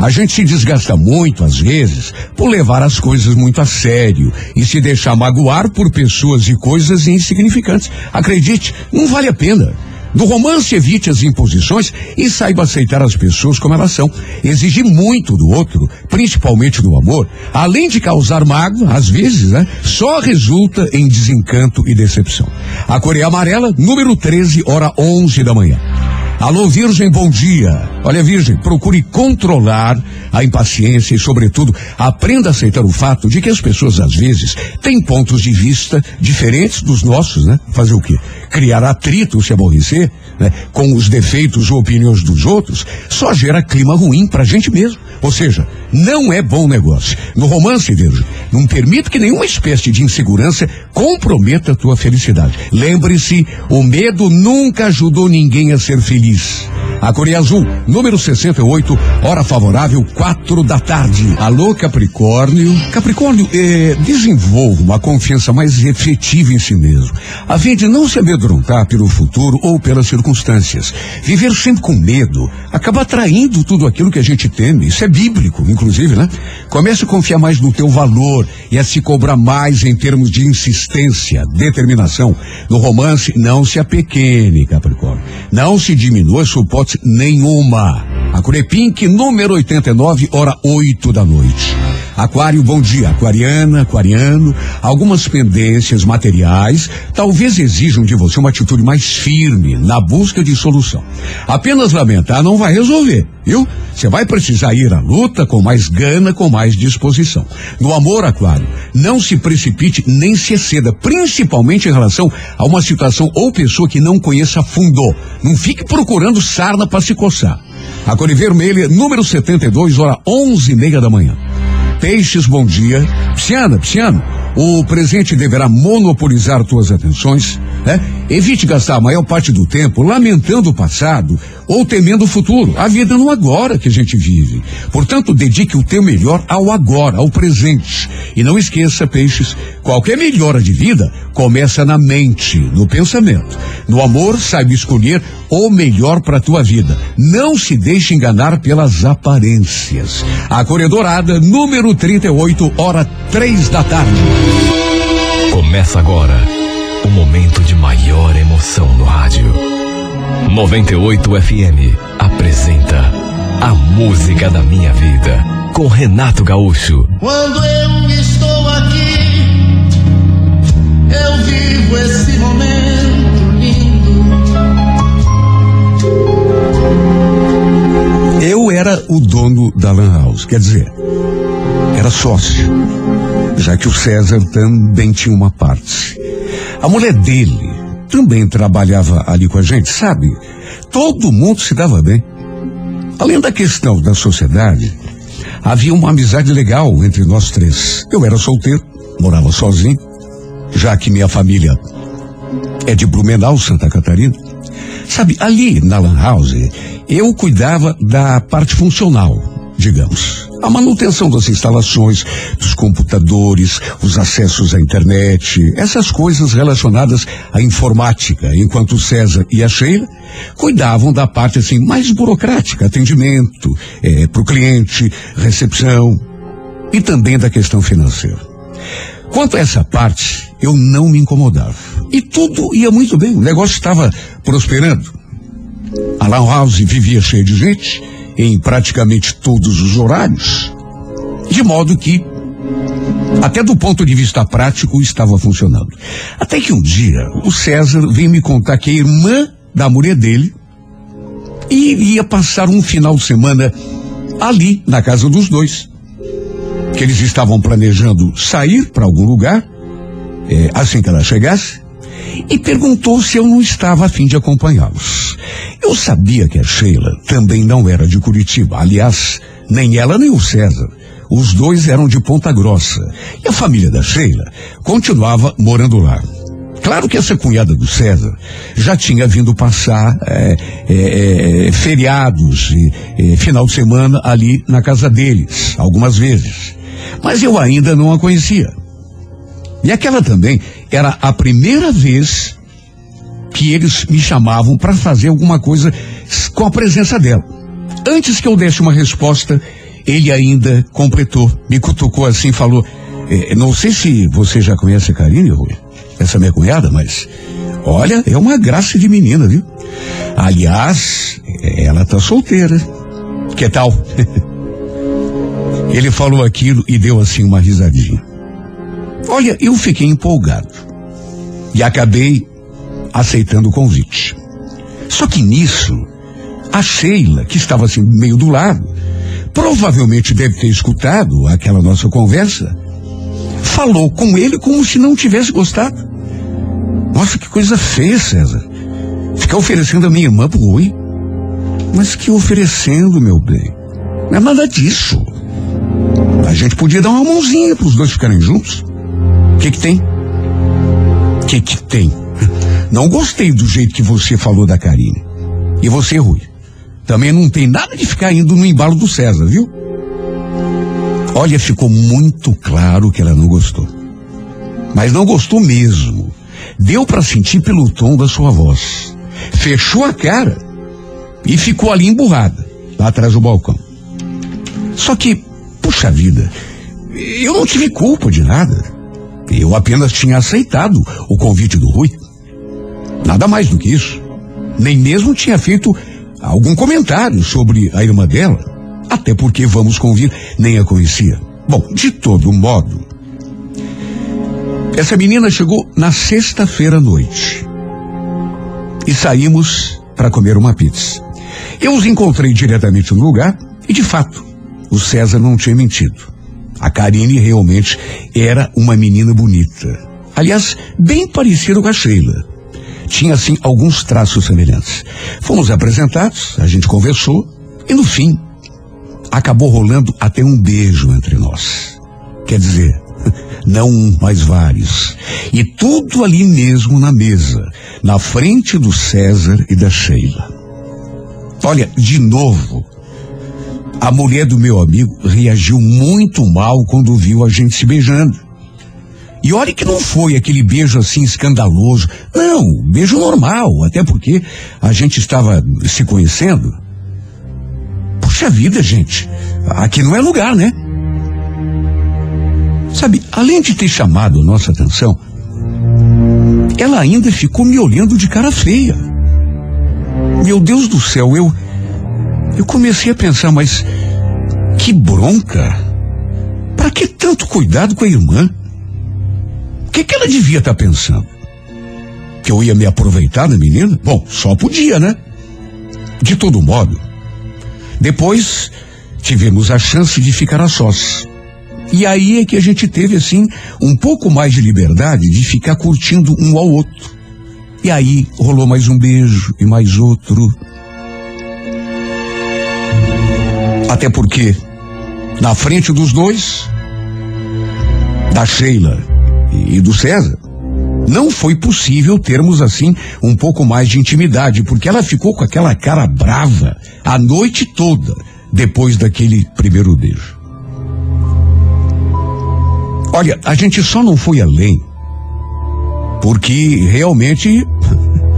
A gente se desgasta muito, às vezes, por levar as coisas muito a sério e se deixar magoar por pessoas e coisas insignificantes. Acredite, não vale a pena. No romance, evite as imposições e saiba aceitar as pessoas como elas são. Exigir muito do outro, principalmente do amor, além de causar mágoa, às vezes, né, só resulta em desencanto e decepção. A Coreia Amarela, número 13, hora 11 da manhã. Alô, Virgem, bom dia. Olha, Virgem, procure controlar a impaciência e, sobretudo, aprenda a aceitar o fato de que as pessoas, às vezes, têm pontos de vista diferentes dos nossos, né? Fazer o quê? Criar atrito, se aborrecer, né? Com os defeitos ou opiniões dos outros, só gera clima ruim pra gente mesmo. Ou seja, não é bom negócio. No romance, Virgem, não permita que nenhuma espécie de insegurança comprometa a tua felicidade. Lembre-se, o medo nunca ajudou ninguém a ser feliz feliz. A Coreia Azul, número 68, hora favorável, quatro da tarde. Alô, Capricórnio. Capricórnio, eh, desenvolva uma confiança mais efetiva em si mesmo, a fim de não se amedrontar pelo futuro ou pelas circunstâncias. Viver sempre com medo acaba atraindo tudo aquilo que a gente teme. Isso é bíblico, inclusive, né? Comece a confiar mais no teu valor e a se cobrar mais em termos de insistência, determinação. No romance, não se apequene, Capricórnio. Não se diminua sua hipótese nenhuma. A Curepink, número 89, hora 8 da noite. Aquário, bom dia. Aquariana, aquariano, algumas pendências materiais talvez exijam de você uma atitude mais firme na busca de solução. Apenas lamentar não vai resolver, viu? Você vai precisar ir à luta com mais gana, com mais disposição. No amor, Aquário, não se precipite nem se exceda, principalmente em relação a uma situação ou pessoa que não conheça a fundo. Não fique procurando sarna para se coçar. A Cor Vermelha, número 72, hora onze e meia da manhã. Peixes, bom dia. Psiana, Psiano, o presente deverá monopolizar tuas atenções, né? Evite gastar a maior parte do tempo lamentando o passado ou temendo o futuro. A vida é no agora que a gente vive. Portanto, dedique o teu melhor ao agora, ao presente. E não esqueça, peixes, qualquer melhora de vida começa na mente, no pensamento. No amor, saiba escolher o melhor para tua vida. Não se deixe enganar pelas aparências. A Corredorada, número 38, hora três da tarde. Começa agora o momento de maior emoção no rádio. 98 FM apresenta A Música da Minha Vida com Renato Gaúcho. Quando eu estou aqui, eu vivo esse momento lindo. Eu era o dono da Lan House, quer dizer, era sócio já que o César também tinha uma parte. A mulher dele também trabalhava ali com a gente, sabe? Todo mundo se dava bem. Além da questão da sociedade, havia uma amizade legal entre nós três. Eu era solteiro, morava sozinho, já que minha família é de Blumenau, Santa Catarina. Sabe, ali na Lan House, eu cuidava da parte funcional, digamos. A manutenção das instalações, dos computadores, os acessos à internet, essas coisas relacionadas à informática, enquanto César e a Sheila cuidavam da parte assim mais burocrática, atendimento é, para o cliente, recepção e também da questão financeira. Quanto a essa parte, eu não me incomodava. E tudo ia muito bem, o negócio estava prosperando. A Lan House vivia cheia de gente, em praticamente todos os horários, de modo que, até do ponto de vista prático, estava funcionando. Até que um dia, o César veio me contar que a irmã da mulher dele iria passar um final de semana ali, na casa dos dois. Que eles estavam planejando sair para algum lugar, é, assim que ela chegasse, e perguntou se eu não estava a fim de acompanhá-los. Eu sabia que a Sheila também não era de Curitiba. Aliás, nem ela nem o César. Os dois eram de Ponta Grossa. E a família da Sheila continuava morando lá. Claro que essa cunhada do César já tinha vindo passar é, é, é, feriados e final de semana ali na casa deles, algumas vezes. Mas eu ainda não a conhecia. E aquela também era a primeira vez que eles me chamavam para fazer alguma coisa com a presença dela. Antes que eu desse uma resposta, ele ainda completou, me cutucou assim, falou: eh, Não sei se você já conhece a Karine, Rui, essa minha cunhada, mas olha, é uma graça de menina, viu? Aliás, ela tá solteira. Que tal? ele falou aquilo e deu assim uma risadinha. Olha, eu fiquei empolgado e acabei aceitando o convite. Só que nisso, a Sheila, que estava assim meio do lado, provavelmente deve ter escutado aquela nossa conversa, falou com ele como se não tivesse gostado. Nossa, que coisa feia, César. Ficar oferecendo a minha irmã pro Rui. Mas que oferecendo, meu bem? Não é nada disso. A gente podia dar uma mãozinha para os dois ficarem juntos. Que que tem? Que que tem? Não gostei do jeito que você falou da Karine. E você, Rui? Também não tem nada de ficar indo no embalo do César, viu? Olha, ficou muito claro que ela não gostou. Mas não gostou mesmo. Deu para sentir pelo tom da sua voz. Fechou a cara e ficou ali emburrada, lá atrás do balcão. Só que, puxa vida, eu não tive culpa de nada. Eu apenas tinha aceitado o convite do Rui. Nada mais do que isso. Nem mesmo tinha feito algum comentário sobre a irmã dela. Até porque, vamos convir, nem a conhecia. Bom, de todo modo, essa menina chegou na sexta-feira à noite. E saímos para comer uma pizza. Eu os encontrei diretamente no lugar e, de fato, o César não tinha mentido. A Karine realmente era uma menina bonita. Aliás, bem parecida com a Sheila. Tinha, assim, alguns traços semelhantes. Fomos apresentados, a gente conversou, e no fim, acabou rolando até um beijo entre nós. Quer dizer, não um, mas vários. E tudo ali mesmo na mesa, na frente do César e da Sheila. Olha, de novo, a mulher do meu amigo reagiu muito mal quando viu a gente se beijando. E olha que não foi aquele beijo assim escandaloso. Não, beijo normal, até porque a gente estava se conhecendo. Puxa vida, gente. Aqui não é lugar, né? Sabe, além de ter chamado a nossa atenção, ela ainda ficou me olhando de cara feia. Meu Deus do céu, eu. Eu comecei a pensar, mas. Que bronca! Para que tanto cuidado com a irmã? O que, que ela devia estar tá pensando? Que eu ia me aproveitar da menina? Bom, só podia, né? De todo modo. Depois tivemos a chance de ficar a sós. E aí é que a gente teve, assim, um pouco mais de liberdade de ficar curtindo um ao outro. E aí rolou mais um beijo e mais outro. Até porque, na frente dos dois, da Sheila e do César, não foi possível termos assim um pouco mais de intimidade, porque ela ficou com aquela cara brava a noite toda depois daquele primeiro beijo. Olha, a gente só não foi além porque realmente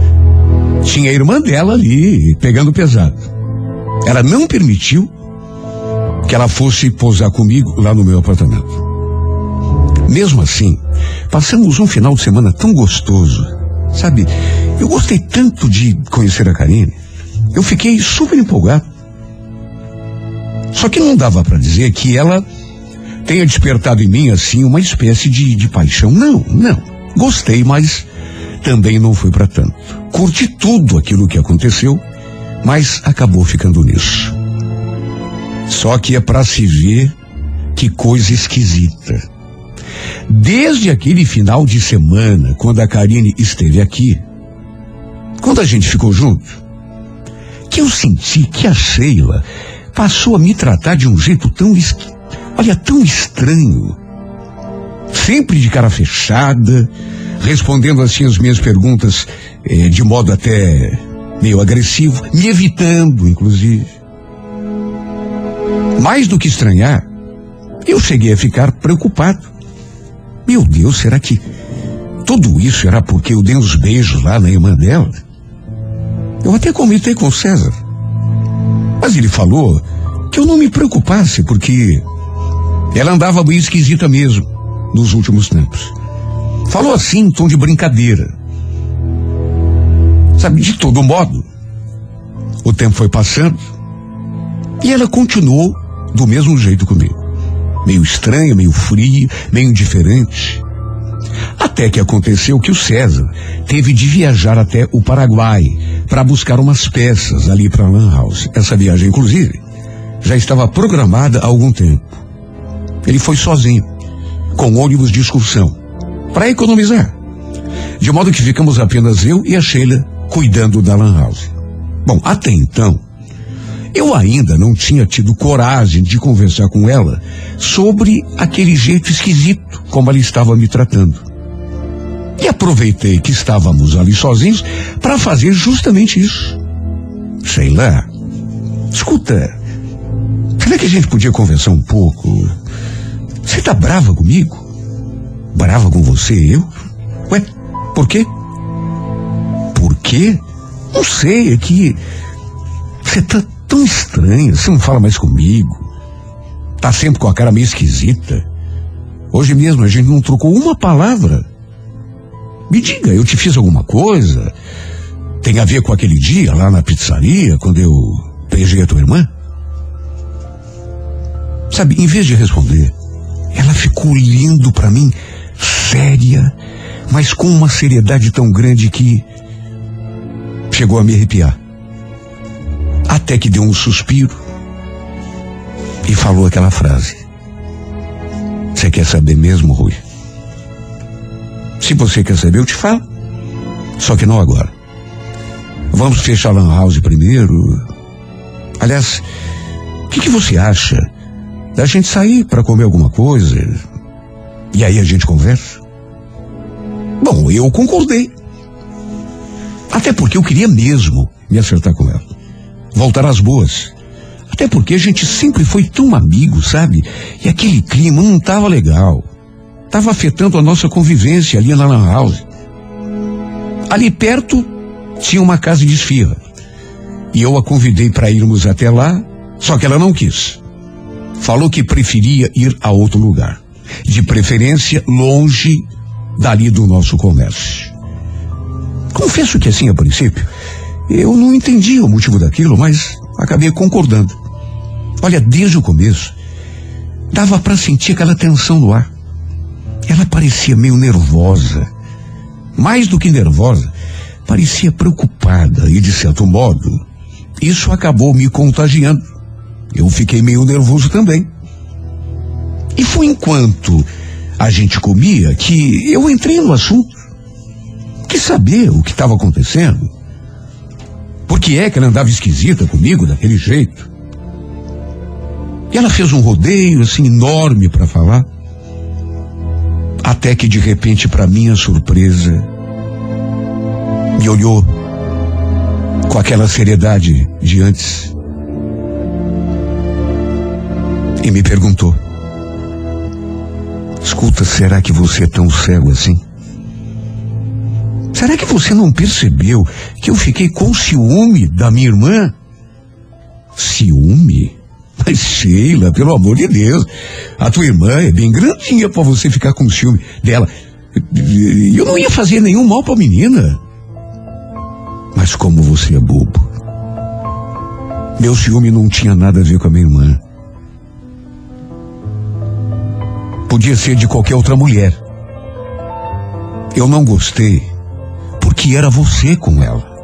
tinha a irmã dela ali pegando pesado. Ela não permitiu que ela fosse posar comigo lá no meu apartamento. Mesmo assim, passamos um final de semana tão gostoso. Sabe, eu gostei tanto de conhecer a Karine. Eu fiquei super empolgado. Só que não dava para dizer que ela tenha despertado em mim assim uma espécie de, de paixão. Não, não. Gostei, mas também não foi para tanto. Curti tudo aquilo que aconteceu, mas acabou ficando nisso. Só que é para se ver que coisa esquisita. Desde aquele final de semana, quando a Karine esteve aqui, quando a gente ficou junto, que eu senti que a Sheila passou a me tratar de um jeito tão, olha, tão estranho. Sempre de cara fechada, respondendo assim as minhas perguntas eh, de modo até meio agressivo, me evitando, inclusive. Mais do que estranhar, eu cheguei a ficar preocupado. Meu Deus, será que tudo isso era porque eu dei uns beijos lá na irmã dela? Eu até comentei com César. Mas ele falou que eu não me preocupasse, porque ela andava bem esquisita mesmo nos últimos tempos. Falou assim em tom de brincadeira. Sabe, de todo modo, o tempo foi passando e ela continuou do mesmo jeito comigo meio estranha, meio fria, meio indiferente. Até que aconteceu que o César teve de viajar até o Paraguai para buscar umas peças ali para a Lan House. Essa viagem, inclusive, já estava programada há algum tempo. Ele foi sozinho, com ônibus de excursão, para economizar. De modo que ficamos apenas eu e a Sheila cuidando da Lan House. Bom, até então, eu ainda não tinha tido coragem de conversar com ela sobre aquele jeito esquisito como ela estava me tratando. E aproveitei que estávamos ali sozinhos para fazer justamente isso. Sei lá. Escuta, será que a gente podia conversar um pouco? Você tá brava comigo? Brava com você, eu? Ué, por quê? Por quê? Não sei, é que você tá tão estranha, você não fala mais comigo. Tá sempre com a cara meio esquisita. Hoje mesmo a gente não trocou uma palavra. Me diga, eu te fiz alguma coisa? Tem a ver com aquele dia lá na pizzaria, quando eu beijei a tua irmã? Sabe, em vez de responder, ela ficou olhando para mim, séria, mas com uma seriedade tão grande que chegou a me arrepiar. Até que deu um suspiro e falou aquela frase. Você quer saber mesmo, Rui? Se você quer saber, eu te falo. Só que não agora. Vamos fechar a Lan House primeiro. Aliás, o que, que você acha da gente sair para comer alguma coisa? E aí a gente conversa? Bom, eu concordei. Até porque eu queria mesmo me acertar com ela voltar às boas. Até porque a gente sempre foi tão amigo, sabe? E aquele clima não estava legal. Estava afetando a nossa convivência ali na Lan House. Ali perto tinha uma casa de esfirra. E eu a convidei para irmos até lá, só que ela não quis. Falou que preferia ir a outro lugar. De preferência longe dali do nosso comércio. Confesso que assim a princípio eu não entendi o motivo daquilo, mas acabei concordando. Olha, desde o começo, dava para sentir aquela tensão no ar. Ela parecia meio nervosa. Mais do que nervosa, parecia preocupada e, de certo modo, isso acabou me contagiando. eu fiquei meio nervoso também. E foi enquanto a gente comia que eu entrei no assunto. Quis saber o que estava acontecendo. Por que é que ela andava esquisita comigo daquele jeito? E ela fez um rodeio assim enorme para falar. Até que de repente, para minha surpresa, me olhou com aquela seriedade de antes e me perguntou: Escuta, será que você é tão cego assim? Será que você não percebeu que eu fiquei com ciúme da minha irmã? Ciúme? Mas Sheila, pelo amor de Deus, a tua irmã é bem grandinha para você ficar com ciúme dela. Eu não ia fazer nenhum mal para a menina. Mas como você é bobo. Meu ciúme não tinha nada a ver com a minha irmã. Podia ser de qualquer outra mulher. Eu não gostei porque era você com ela.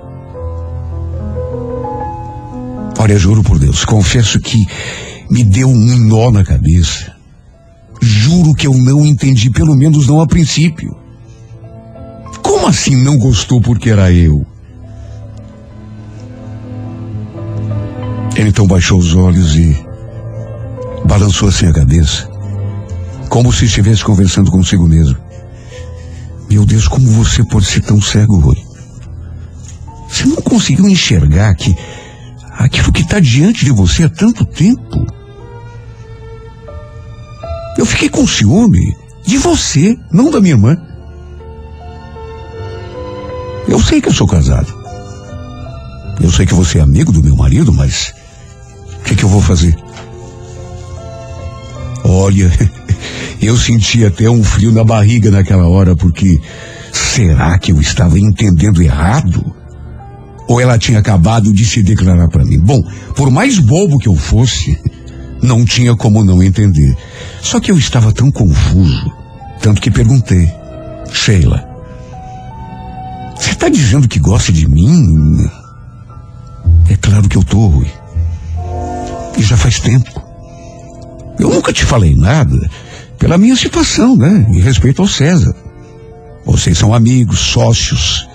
Olha, juro por Deus, confesso que me deu um nó na cabeça. Juro que eu não entendi, pelo menos não a princípio. Como assim não gostou porque era eu? Ele então baixou os olhos e balançou assim a cabeça, como se estivesse conversando consigo mesmo. Meu Deus, como você pode ser tão cego, Rui? Você não conseguiu enxergar que aquilo que está diante de você há tanto tempo? Eu fiquei com ciúme de você, não da minha irmã. Eu sei que eu sou casado. Eu sei que você é amigo do meu marido, mas o que, que eu vou fazer? Olha, eu senti até um frio na barriga naquela hora, porque será que eu estava entendendo errado? Ou ela tinha acabado de se declarar para mim? Bom, por mais bobo que eu fosse, não tinha como não entender. Só que eu estava tão confuso, tanto que perguntei: Sheila, você está dizendo que gosta de mim? É claro que eu tô, Rui. E já faz tempo. Eu nunca te falei nada pela minha situação, né? Em respeito ao César. Vocês são amigos, sócios.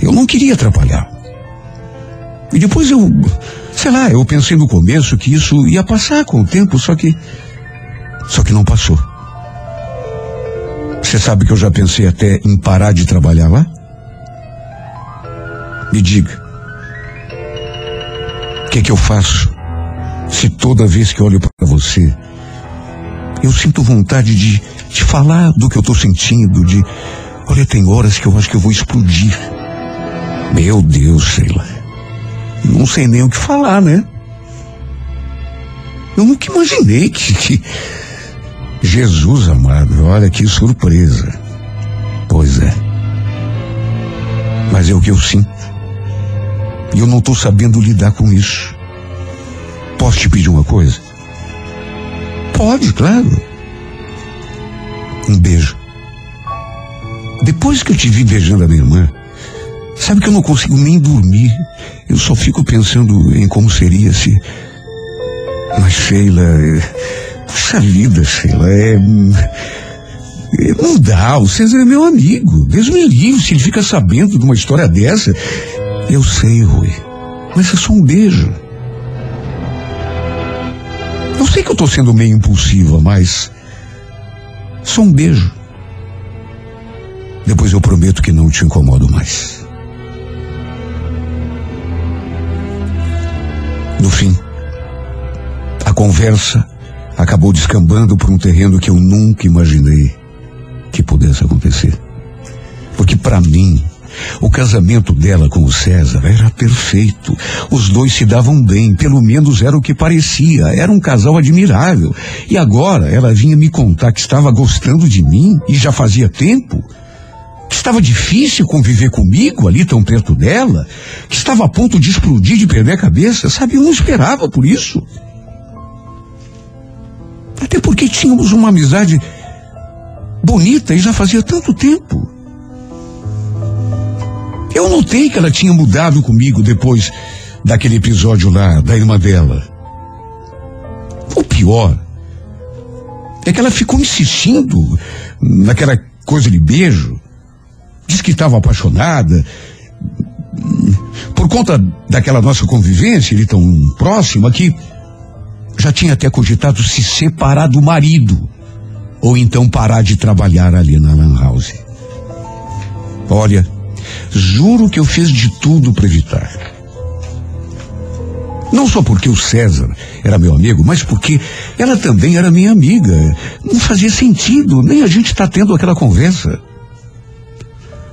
Eu não queria atrapalhar. E depois eu, sei lá, eu pensei no começo que isso ia passar com o tempo, só que. Só que não passou. Você sabe que eu já pensei até em parar de trabalhar lá? Me diga. O que, que eu faço se toda vez que olho para você eu sinto vontade de, de falar do que eu estou sentindo, de. Olha, tem horas que eu acho que eu vou explodir. Meu Deus, Sheila. Não sei nem o que falar, né? Eu nunca imaginei que, que. Jesus amado, olha que surpresa. Pois é. Mas é o que eu sinto. E eu não estou sabendo lidar com isso. Posso te pedir uma coisa? Pode, claro. Um beijo. Depois que eu te vi beijando a minha irmã, sabe que eu não consigo nem dormir. Eu só fico pensando em como seria se. Mas Sheila. Puxa vida, Sheila, é. é não dá, o César é meu amigo. Deus me livre se ele fica sabendo de uma história dessa. Eu sei, Rui. Mas é só um beijo. Eu sei que eu estou sendo meio impulsiva, mas. Só um beijo. Depois eu prometo que não te incomodo mais. No fim, a conversa acabou descambando por um terreno que eu nunca imaginei que pudesse acontecer. Porque para mim, o casamento dela com o César era perfeito. Os dois se davam bem, pelo menos era o que parecia. Era um casal admirável. E agora ela vinha me contar que estava gostando de mim e já fazia tempo. Que estava difícil conviver comigo ali tão perto dela. Que estava a ponto de explodir, de perder a cabeça. Sabe, eu não esperava por isso. Até porque tínhamos uma amizade bonita e já fazia tanto tempo. Eu notei que ela tinha mudado comigo depois daquele episódio lá, da irmã dela. pior é que ela ficou insistindo naquela coisa de beijo. Diz que estava apaixonada. Por conta daquela nossa convivência, ele tão próximo que já tinha até cogitado se separar do marido. Ou então parar de trabalhar ali na Lan House. Olha, juro que eu fiz de tudo para evitar. Não só porque o César era meu amigo, mas porque ela também era minha amiga. Não fazia sentido, nem a gente está tendo aquela conversa.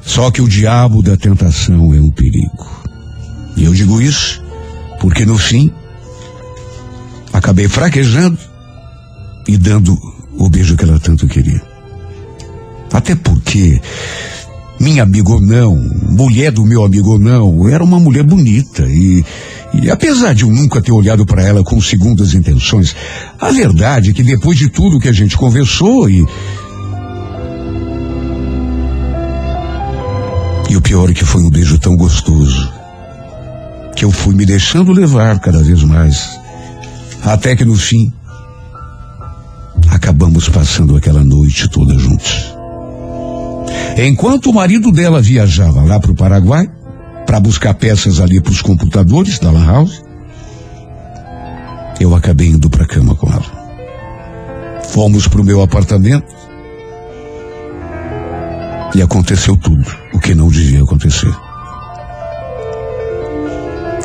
Só que o diabo da tentação é um perigo. E eu digo isso porque no fim acabei fraquejando e dando o beijo que ela tanto queria. Até porque minha amiga ou não, mulher do meu amigo ou não, era uma mulher bonita e, e apesar de eu nunca ter olhado para ela com segundas intenções, a verdade é que depois de tudo que a gente conversou e e o pior é que foi um beijo tão gostoso que eu fui me deixando levar cada vez mais, até que no fim acabamos passando aquela noite toda juntos. Enquanto o marido dela viajava lá para o Paraguai, para buscar peças ali para os computadores da Lan House, eu acabei indo para a cama com ela. Fomos para o meu apartamento e aconteceu tudo o que não devia acontecer.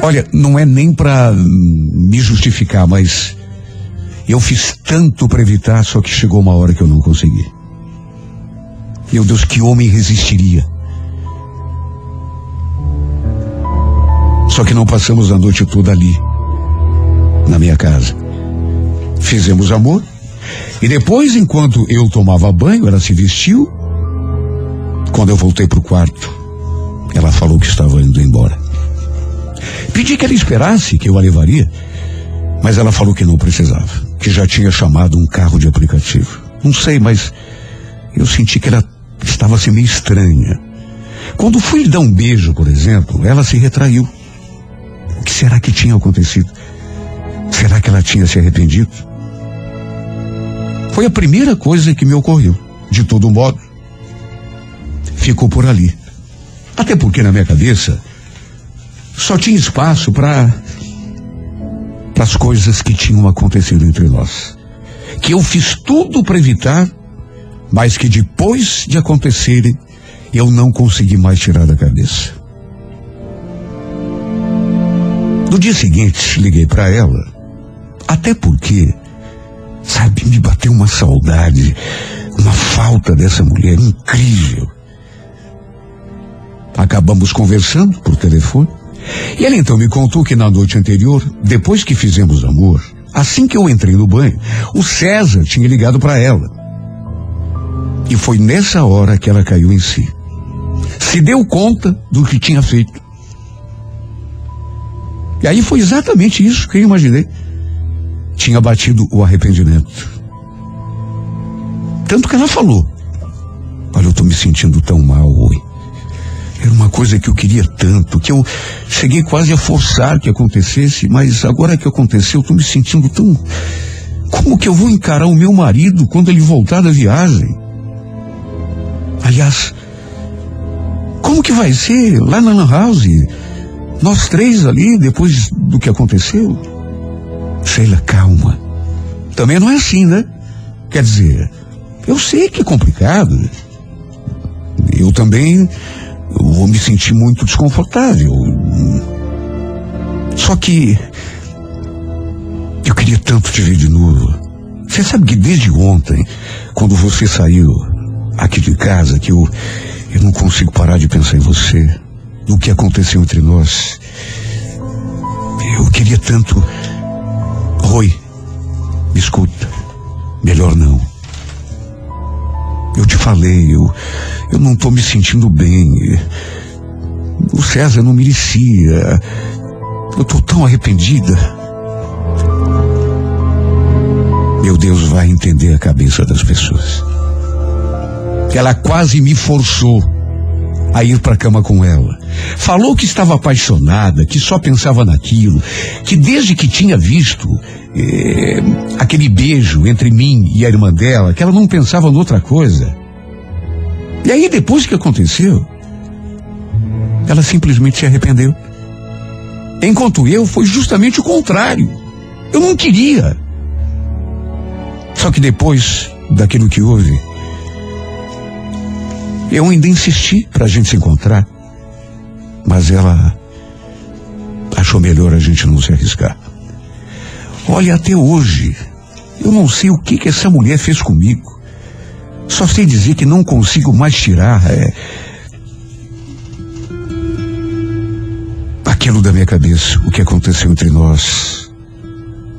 Olha, não é nem para me justificar, mas eu fiz tanto para evitar, só que chegou uma hora que eu não consegui. Meu Deus, que homem resistiria? Só que não passamos a noite toda ali, na minha casa. Fizemos amor. E depois, enquanto eu tomava banho, ela se vestiu. Quando eu voltei para o quarto, ela falou que estava indo embora. Pedi que ela esperasse que eu a levaria, mas ela falou que não precisava, que já tinha chamado um carro de aplicativo. Não sei, mas eu senti que ela estava assim meio estranha. Quando fui lhe dar um beijo, por exemplo, ela se retraiu. O que será que tinha acontecido? Será que ela tinha se arrependido? Foi a primeira coisa que me ocorreu. De todo modo, ficou por ali. Até porque na minha cabeça só tinha espaço para para as coisas que tinham acontecido entre nós. Que eu fiz tudo para evitar mas que depois de acontecerem, eu não consegui mais tirar da cabeça. No dia seguinte, liguei para ela, até porque, sabe, me bateu uma saudade, uma falta dessa mulher incrível. Acabamos conversando por telefone. E ela então me contou que na noite anterior, depois que fizemos amor, assim que eu entrei no banho, o César tinha ligado para ela e foi nessa hora que ela caiu em si. Se deu conta do que tinha feito. E aí foi exatamente isso que eu imaginei. Tinha batido o arrependimento. Tanto que ela falou: Olha, eu estou me sentindo tão mal hoje. Era uma coisa que eu queria tanto, que eu cheguei quase a forçar que acontecesse, mas agora que aconteceu, eu estou me sentindo tão. Como que eu vou encarar o meu marido quando ele voltar da viagem? Aliás, como que vai ser lá na Lan House? Nós três ali, depois do que aconteceu? Sheila, calma. Também não é assim, né? Quer dizer, eu sei que é complicado. Eu também vou me sentir muito desconfortável. Só que eu queria tanto te ver de novo. Você sabe que desde ontem, quando você saiu aqui de casa que eu, eu não consigo parar de pensar em você, no que aconteceu entre nós. Eu queria tanto. Oi, me escuta. Melhor não. Eu te falei, eu, eu não estou me sentindo bem. O César não merecia. Eu estou tão arrependida. Meu Deus vai entender a cabeça das pessoas. Ela quase me forçou a ir para a cama com ela. Falou que estava apaixonada, que só pensava naquilo, que desde que tinha visto é, aquele beijo entre mim e a irmã dela, que ela não pensava noutra coisa. E aí, depois que aconteceu, ela simplesmente se arrependeu. Enquanto eu, foi justamente o contrário. Eu não queria. Só que depois daquilo que houve, eu ainda insisti para a gente se encontrar. Mas ela achou melhor a gente não se arriscar. Olha, até hoje, eu não sei o que, que essa mulher fez comigo. Só sei dizer que não consigo mais tirar é, aquilo da minha cabeça, o que aconteceu entre nós,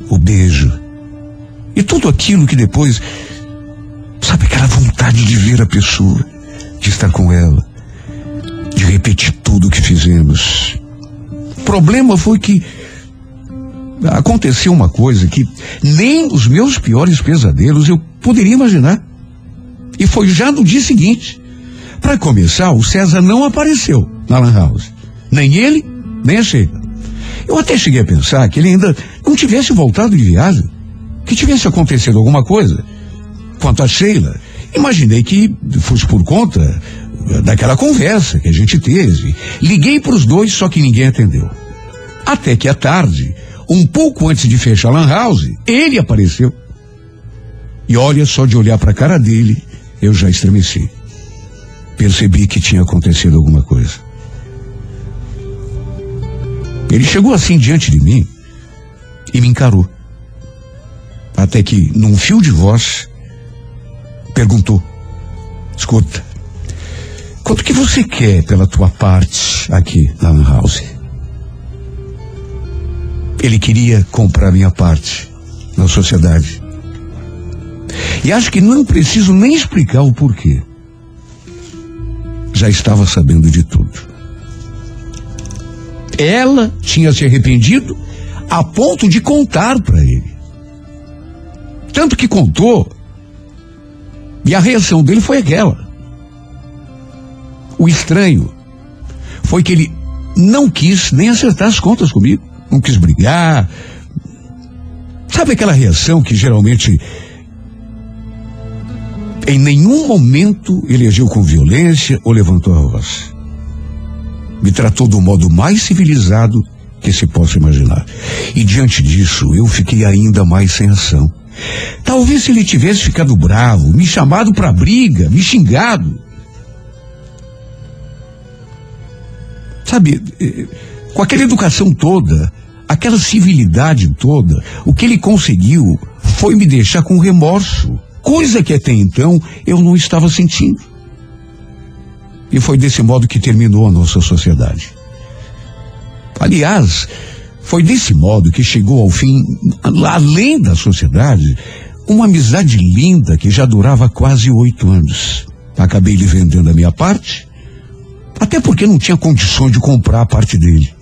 o beijo e tudo aquilo que depois, sabe aquela vontade de ver a pessoa, de estar com ela, de repetir tudo o que fizemos. O problema foi que aconteceu uma coisa que nem os meus piores pesadelos eu poderia imaginar. E foi já no dia seguinte. Para começar, o César não apareceu na Lan House. Nem ele, nem a Sheila. Eu até cheguei a pensar que ele ainda não tivesse voltado de viagem. Que tivesse acontecido alguma coisa. Quanto a Sheila, imaginei que fosse por conta daquela conversa que a gente teve. Liguei para os dois, só que ninguém atendeu. Até que à tarde, um pouco antes de fechar a Lan House, ele apareceu. E olha, só de olhar para a cara dele, eu já estremeci. Percebi que tinha acontecido alguma coisa. Ele chegou assim diante de mim e me encarou. Até que, num fio de voz, perguntou: Escuta, quanto que você quer pela tua parte aqui na Lan House? Ele queria comprar minha parte na sociedade. E acho que não preciso nem explicar o porquê. Já estava sabendo de tudo. Ela tinha se arrependido a ponto de contar para ele. Tanto que contou, e a reação dele foi aquela. O estranho foi que ele não quis nem acertar as contas comigo, não quis brigar. Sabe aquela reação que geralmente em nenhum momento ele agiu com violência ou levantou a voz. Me tratou do modo mais civilizado que se possa imaginar. E diante disso, eu fiquei ainda mais sem ação. Talvez se ele tivesse ficado bravo, me chamado para briga, me xingado. Sabe, eh, com aquela educação toda, aquela civilidade toda, o que ele conseguiu foi me deixar com remorso coisa que até então eu não estava sentindo. E foi desse modo que terminou a nossa sociedade. Aliás, foi desse modo que chegou ao fim, além da sociedade, uma amizade linda que já durava quase oito anos. Acabei lhe vendendo a minha parte, até porque não tinha condições de comprar a parte dele.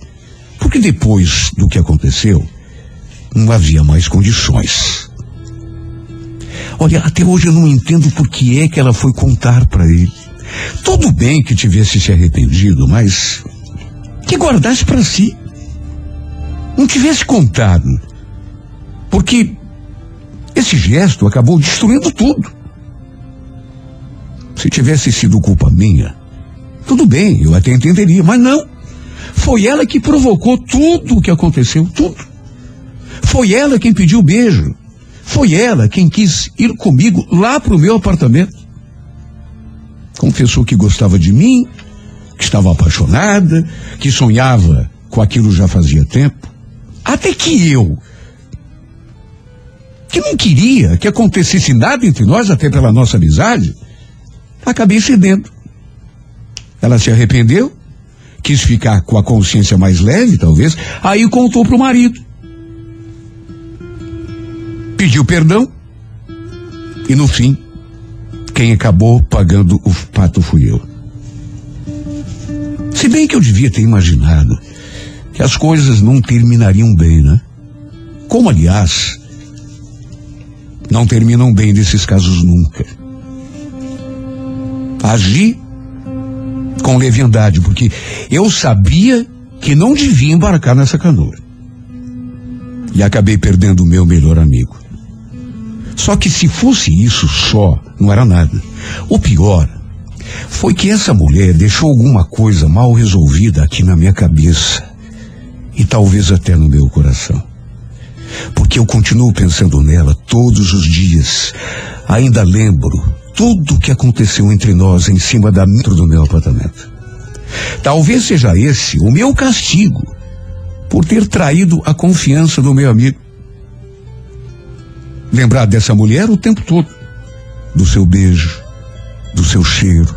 Porque depois do que aconteceu, não havia mais condições. Olha, até hoje eu não entendo por que é que ela foi contar para ele. Tudo bem que tivesse se arrependido, mas que guardasse para si. Não tivesse contado. Porque esse gesto acabou destruindo tudo. Se tivesse sido culpa minha, tudo bem, eu até entenderia, mas não. Foi ela que provocou tudo o que aconteceu, tudo. Foi ela quem pediu o beijo. Foi ela quem quis ir comigo lá para o meu apartamento. Confessou que gostava de mim, que estava apaixonada, que sonhava com aquilo já fazia tempo. Até que eu, que não queria que acontecesse nada entre nós, até pela nossa amizade, acabei cedendo. Ela se arrependeu, quis ficar com a consciência mais leve, talvez, aí contou para o marido pediu perdão e no fim, quem acabou pagando o pato fui eu. Se bem que eu devia ter imaginado que as coisas não terminariam bem, né? Como, aliás, não terminam bem nesses casos nunca. Agi com leviandade, porque eu sabia que não devia embarcar nessa canoa. E acabei perdendo o meu melhor amigo. Só que se fosse isso só, não era nada. O pior foi que essa mulher deixou alguma coisa mal resolvida aqui na minha cabeça e talvez até no meu coração. Porque eu continuo pensando nela todos os dias. Ainda lembro tudo o que aconteceu entre nós em cima da metro do meu apartamento. Talvez seja esse o meu castigo por ter traído a confiança do meu amigo. Lembrar dessa mulher o tempo todo, do seu beijo, do seu cheiro,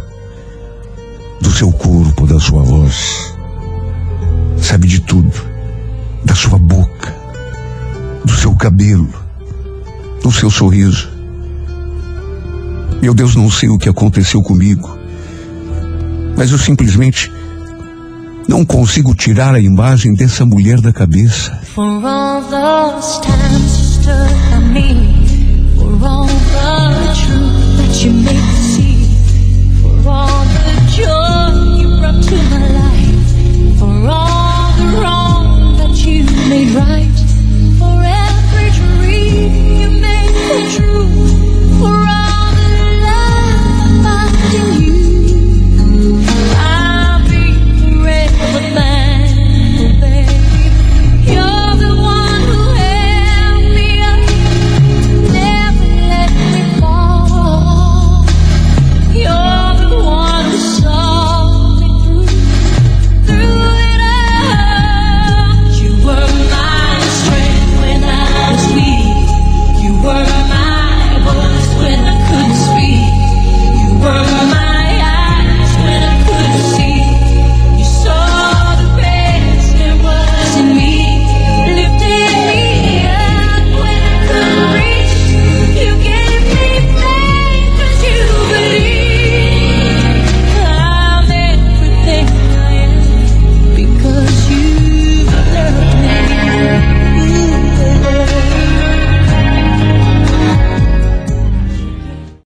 do seu corpo, da sua voz. Sabe de tudo, da sua boca, do seu cabelo, do seu sorriso. Meu Deus, não sei o que aconteceu comigo, mas eu simplesmente não consigo tirar a imagem dessa mulher da cabeça. For all wrong that you made right.